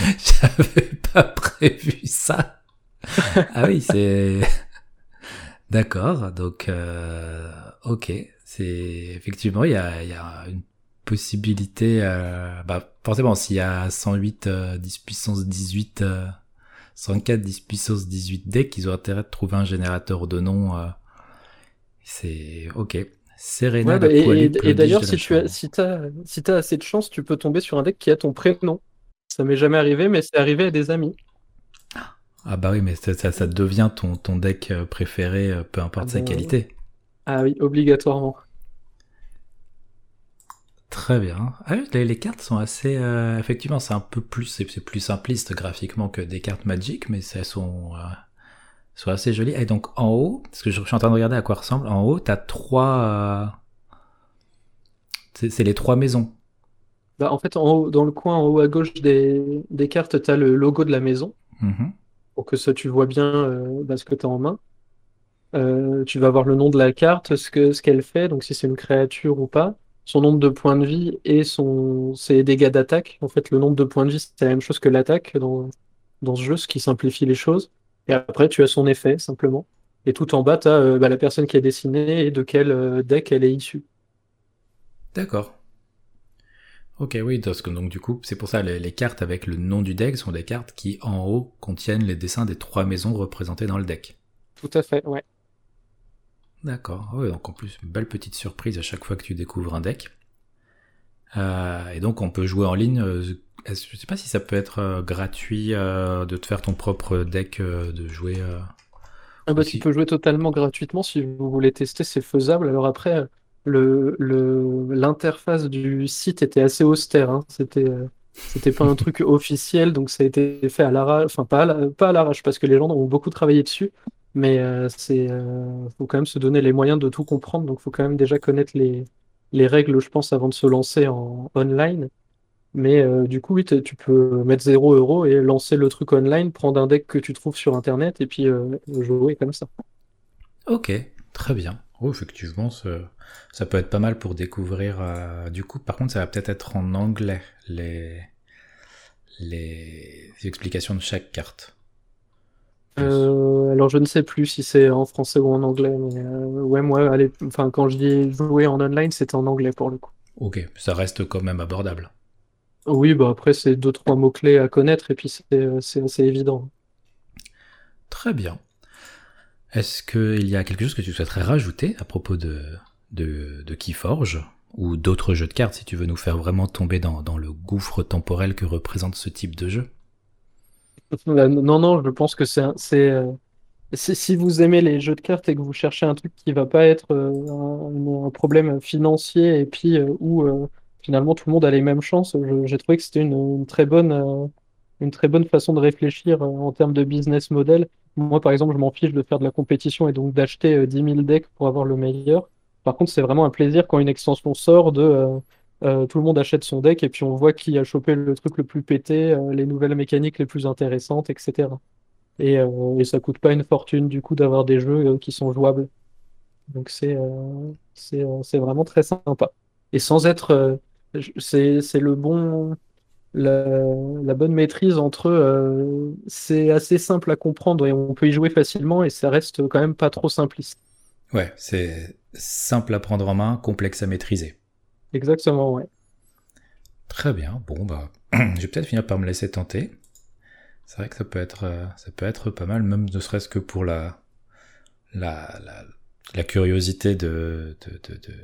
j'avais pas prévu ça. Ah oui, c'est. D'accord, donc euh, ok, c'est effectivement il y a, y a, une possibilité, euh, bah forcément s'il y a 108 euh, 10 puissance 18, 104 10 puissance 18 decks, ils ont intérêt de trouver un générateur de nom. Euh, c'est ok. Serena ouais, bah, et, et, d'ailleurs, si tu as, si as, si as assez de chance, tu peux tomber sur un deck qui a ton prénom. Ça m'est jamais arrivé, mais c'est arrivé à des amis. Ah bah oui, mais ça, ça, devient ton, ton deck euh, préféré, euh, peu importe ah sa bah qualité. Ah oui, obligatoirement. Très bien. Ah les, cartes sont assez... Euh, effectivement, c'est un peu plus... C'est plus simpliste graphiquement que des cartes Magic, mais elles sont, sont assez jolies. Et donc en haut, parce que je, suis en train de regarder à quoi ressemble, en haut, t'as trois... C'est les trois maisons. Bah, en fait, en haut, dans le coin en haut à gauche des, des cartes, t'as le logo de la maison. Mm pour que ça tu vois bien euh, bah, ce que tu as en main. Euh, tu vas avoir le nom de la carte, ce que ce qu'elle fait, donc si c'est une créature ou pas, son nombre de points de vie et son ses dégâts d'attaque. En fait, le nombre de points de vie, c'est la même chose que l'attaque dans, dans ce jeu, ce qui simplifie les choses. Et après, tu as son effet, simplement. Et tout en bas, tu as euh, bah, la personne qui a dessiné et de quel deck elle est issue. D'accord. Ok, oui, parce que donc du coup, c'est pour ça les, les cartes avec le nom du deck sont des cartes qui en haut contiennent les dessins des trois maisons représentées dans le deck. Tout à fait, ouais. D'accord. Oui, donc en plus, une belle petite surprise à chaque fois que tu découvres un deck. Euh, et donc on peut jouer en ligne. Euh, je sais pas si ça peut être euh, gratuit de te faire ton propre deck, de jouer. ah bah tu peux jouer totalement gratuitement si vous voulez tester, c'est faisable. Alors après, le, l'interface du site était assez austère. Hein. C'était, euh, c'était pas un truc officiel, donc ça a été fait à l'arrache. Enfin, pas à, l'arrache, parce que les gens ont beaucoup travaillé dessus. Mais euh, c'est, euh, faut quand même se donner les moyens de tout comprendre. Donc, faut quand même déjà connaître les, les règles, je pense, avant de se lancer en online. Mais du coup, oui, tu peux mettre 0 euros et lancer le truc online, prendre un deck que tu trouves sur internet et puis jouer comme ça. Ok, très bien. Oh, effectivement, ça, peut être pas mal pour découvrir. Euh, du coup, par contre, ça va peut-être être en anglais, les, les explications de chaque carte. Euh, alors, je ne sais plus si c'est en français ou en anglais, mais euh, ouais, moi, allez, enfin, quand je dis jouer en online, c'était en anglais pour le coup. Ok, ça reste quand même abordable. Oui, bah après, c'est deux, trois mots-clés à connaître, et puis c'est assez évident. Très bien. Est-ce qu'il y a quelque chose que tu souhaiterais rajouter à propos de, de, Keyforge ou d'autres jeux de cartes si tu veux nous faire vraiment tomber dans, le gouffre temporel que représente ce type de jeu? Non, non, je pense que c'est euh, si vous aimez les jeux de cartes et que vous cherchez un truc qui va pas être euh, un, problème financier et puis euh, où finalement tout le monde a les mêmes chances, j'ai trouvé que c'était une, une très bonne façon de réfléchir en termes de business model moi, par exemple, je m'en fiche de faire de la compétition et donc d'acheter 10 euh, 000 decks pour avoir le meilleur. Par contre, c'est vraiment un plaisir quand une extension sort de euh, euh, tout le monde achète son deck et puis on voit qui a chopé le truc le plus pété, les nouvelles mécaniques les plus intéressantes, etc. Et, et ça coûte pas une fortune du coup d'avoir des jeux qui sont jouables. Donc c'est c'est vraiment très sympa. Et sans être c'est le bon la, bonne maîtrise entre euh, c'est assez simple à comprendre et on peut y jouer facilement et ça reste quand même pas trop simpliste. Ouais, c'est simple à prendre en main, complexe à maîtriser. Exactement, ouais. Très bien. Bon bah, je vais peut-être finir par me laisser tenter. C'est vrai que ça peut être, euh, ça peut être pas mal, même ne serait-ce que pour la, la, la, curiosité de, de, de,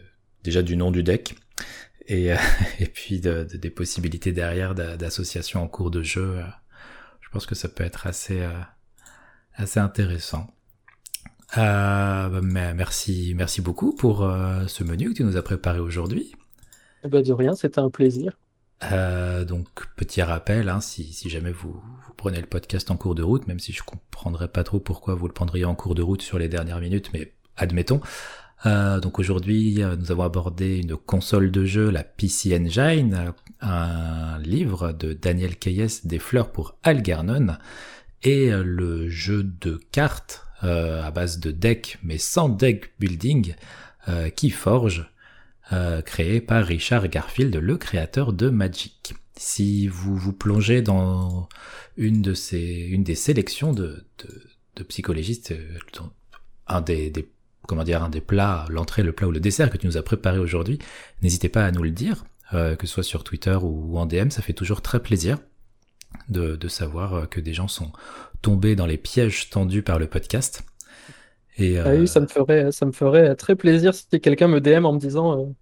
déjà du nom du deck et, euh, et puis de, des possibilités derrière d'associations en cours de jeu. Euh, je pense que ça peut être assez, euh, assez intéressant. bah, merci, merci beaucoup pour ce menu que tu nous as préparé aujourd'hui. Bah de rien, c'était un plaisir. donc petit rappel, hein, si, si, jamais vous, vous, prenez le podcast en cours de route, même si je comprendrais pas trop pourquoi vous le prendriez en cours de route sur les dernières minutes, mais admettons. Euh, donc aujourd'hui, euh, nous avons abordé une console de jeu, la PC Engine, un livre de Daniel Keyes, Des fleurs pour Algernon, et euh, le jeu de cartes à base de deck, mais sans deck building, qui forge, créé par Richard Garfield, le créateur de Magic. Si vous vous plongez dans une de ces, une des sélections de psychologistes, un des, des comment dire, un des plats, l'entrée, le plat ou le dessert que tu nous as préparé aujourd'hui, n'hésitez pas à nous le dire, euh, que ce soit sur Twitter ou en DM, ça fait toujours très plaisir de, de, savoir euh, que des gens sont tombés dans les pièges tendus par le podcast. Et, ah oui, euh, ça me ferait, ça me ferait très plaisir si quelqu'un me DM en me disant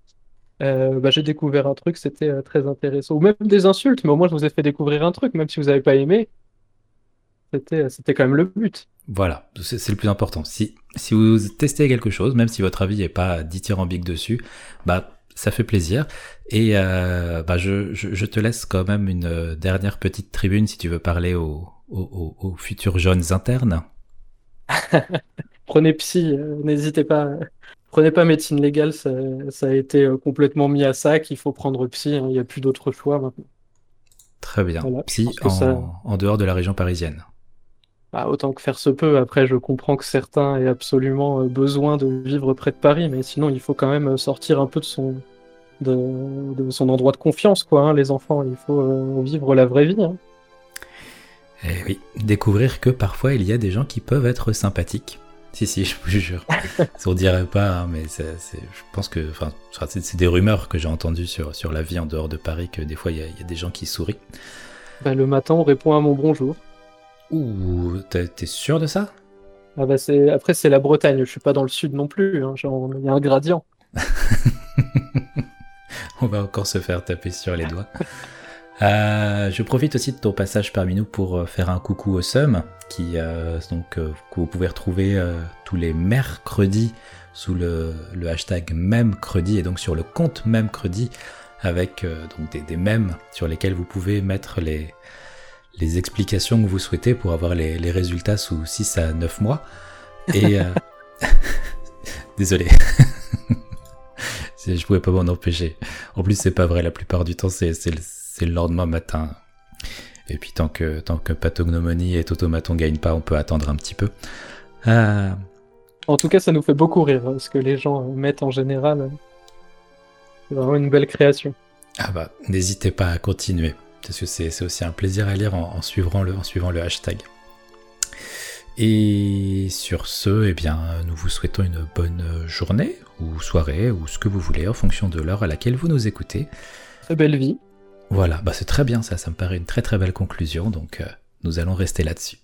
bah, j'ai découvert un truc, c'était très intéressant. Ou même des insultes, mais au moins je vous ai fait découvrir un truc, même si vous n'avez pas aimé. C'était, c'était quand même le but. Voilà, c'est le plus important. Si, si vous testez quelque chose, même si votre avis n'est pas dithyrambique dessus, bah ça fait plaisir. Et euh, bah je, je, te laisse quand même une dernière petite tribune si tu veux parler aux, aux, futurs jeunes internes. Prenez psy, euh, n'hésitez pas. Prenez pas médecine légale, ça, ça, a été euh, complètement mis à sac. Il faut prendre psy, hein. il n'y a plus d'autre choix maintenant. Très bien. psy en dehors de la région parisienne. Bah, autant que faire se peut. Après, je comprends que certains aient absolument euh, besoin de vivre près de Paris, mais sinon, il faut quand même euh, sortir un peu de son, de, son endroit de confiance, quoi. Hein, les enfants, il faut euh, vivre la vraie vie. Hein. Eh oui, découvrir que parfois il y a des gens qui peuvent être sympathiques. Si, si, je vous jure. On dirait pas, hein, mais c'est, je pense que, enfin, c'est des rumeurs que j'ai entendues sur, sur la vie en dehors de Paris, que des fois il y, a des gens qui sourient. Bah, le matin, on répond à mon bonjour. Ouh, t'es sûr de ça? Ah bah Après, c'est la Bretagne, je suis pas dans le sud non plus, hein. il y a un gradient. On va encore se faire taper sur les doigts. Euh, je profite aussi de ton passage parmi nous pour euh, faire un coucou au SUM, qui, euh, donc, que vous pouvez retrouver tous les mercredis sous le, hashtag MEMCREDI et donc sur le compte MEMCREDI avec donc des, des mèmes sur lesquels vous pouvez mettre les, les explications que vous souhaitez pour avoir les, résultats sous 6 à 9 mois. Et euh... désolé. je pouvais pas m'en empêcher. En plus, c'est pas vrai, la plupart du temps, c'est le, lendemain matin. Et puis, tant que, tant que Pathognomonie et Automaton gagnent pas, on peut attendre un petit peu. Euh, en tout cas, ça nous fait beaucoup rire, hein, ce que les gens mettent en général. C'est vraiment une belle création. Ah bah, n'hésitez pas à continuer parce que c'est aussi un plaisir à lire en, suivant le, en suivant le hashtag. Et sur ce, eh bien, nous vous souhaitons une bonne journée ou soirée ou ce que vous voulez en fonction de l'heure à laquelle vous nous écoutez. Très belle vie. Voilà, bah c'est très bien ça, ça me paraît une très très belle conclusion, donc euh, nous allons rester là-dessus.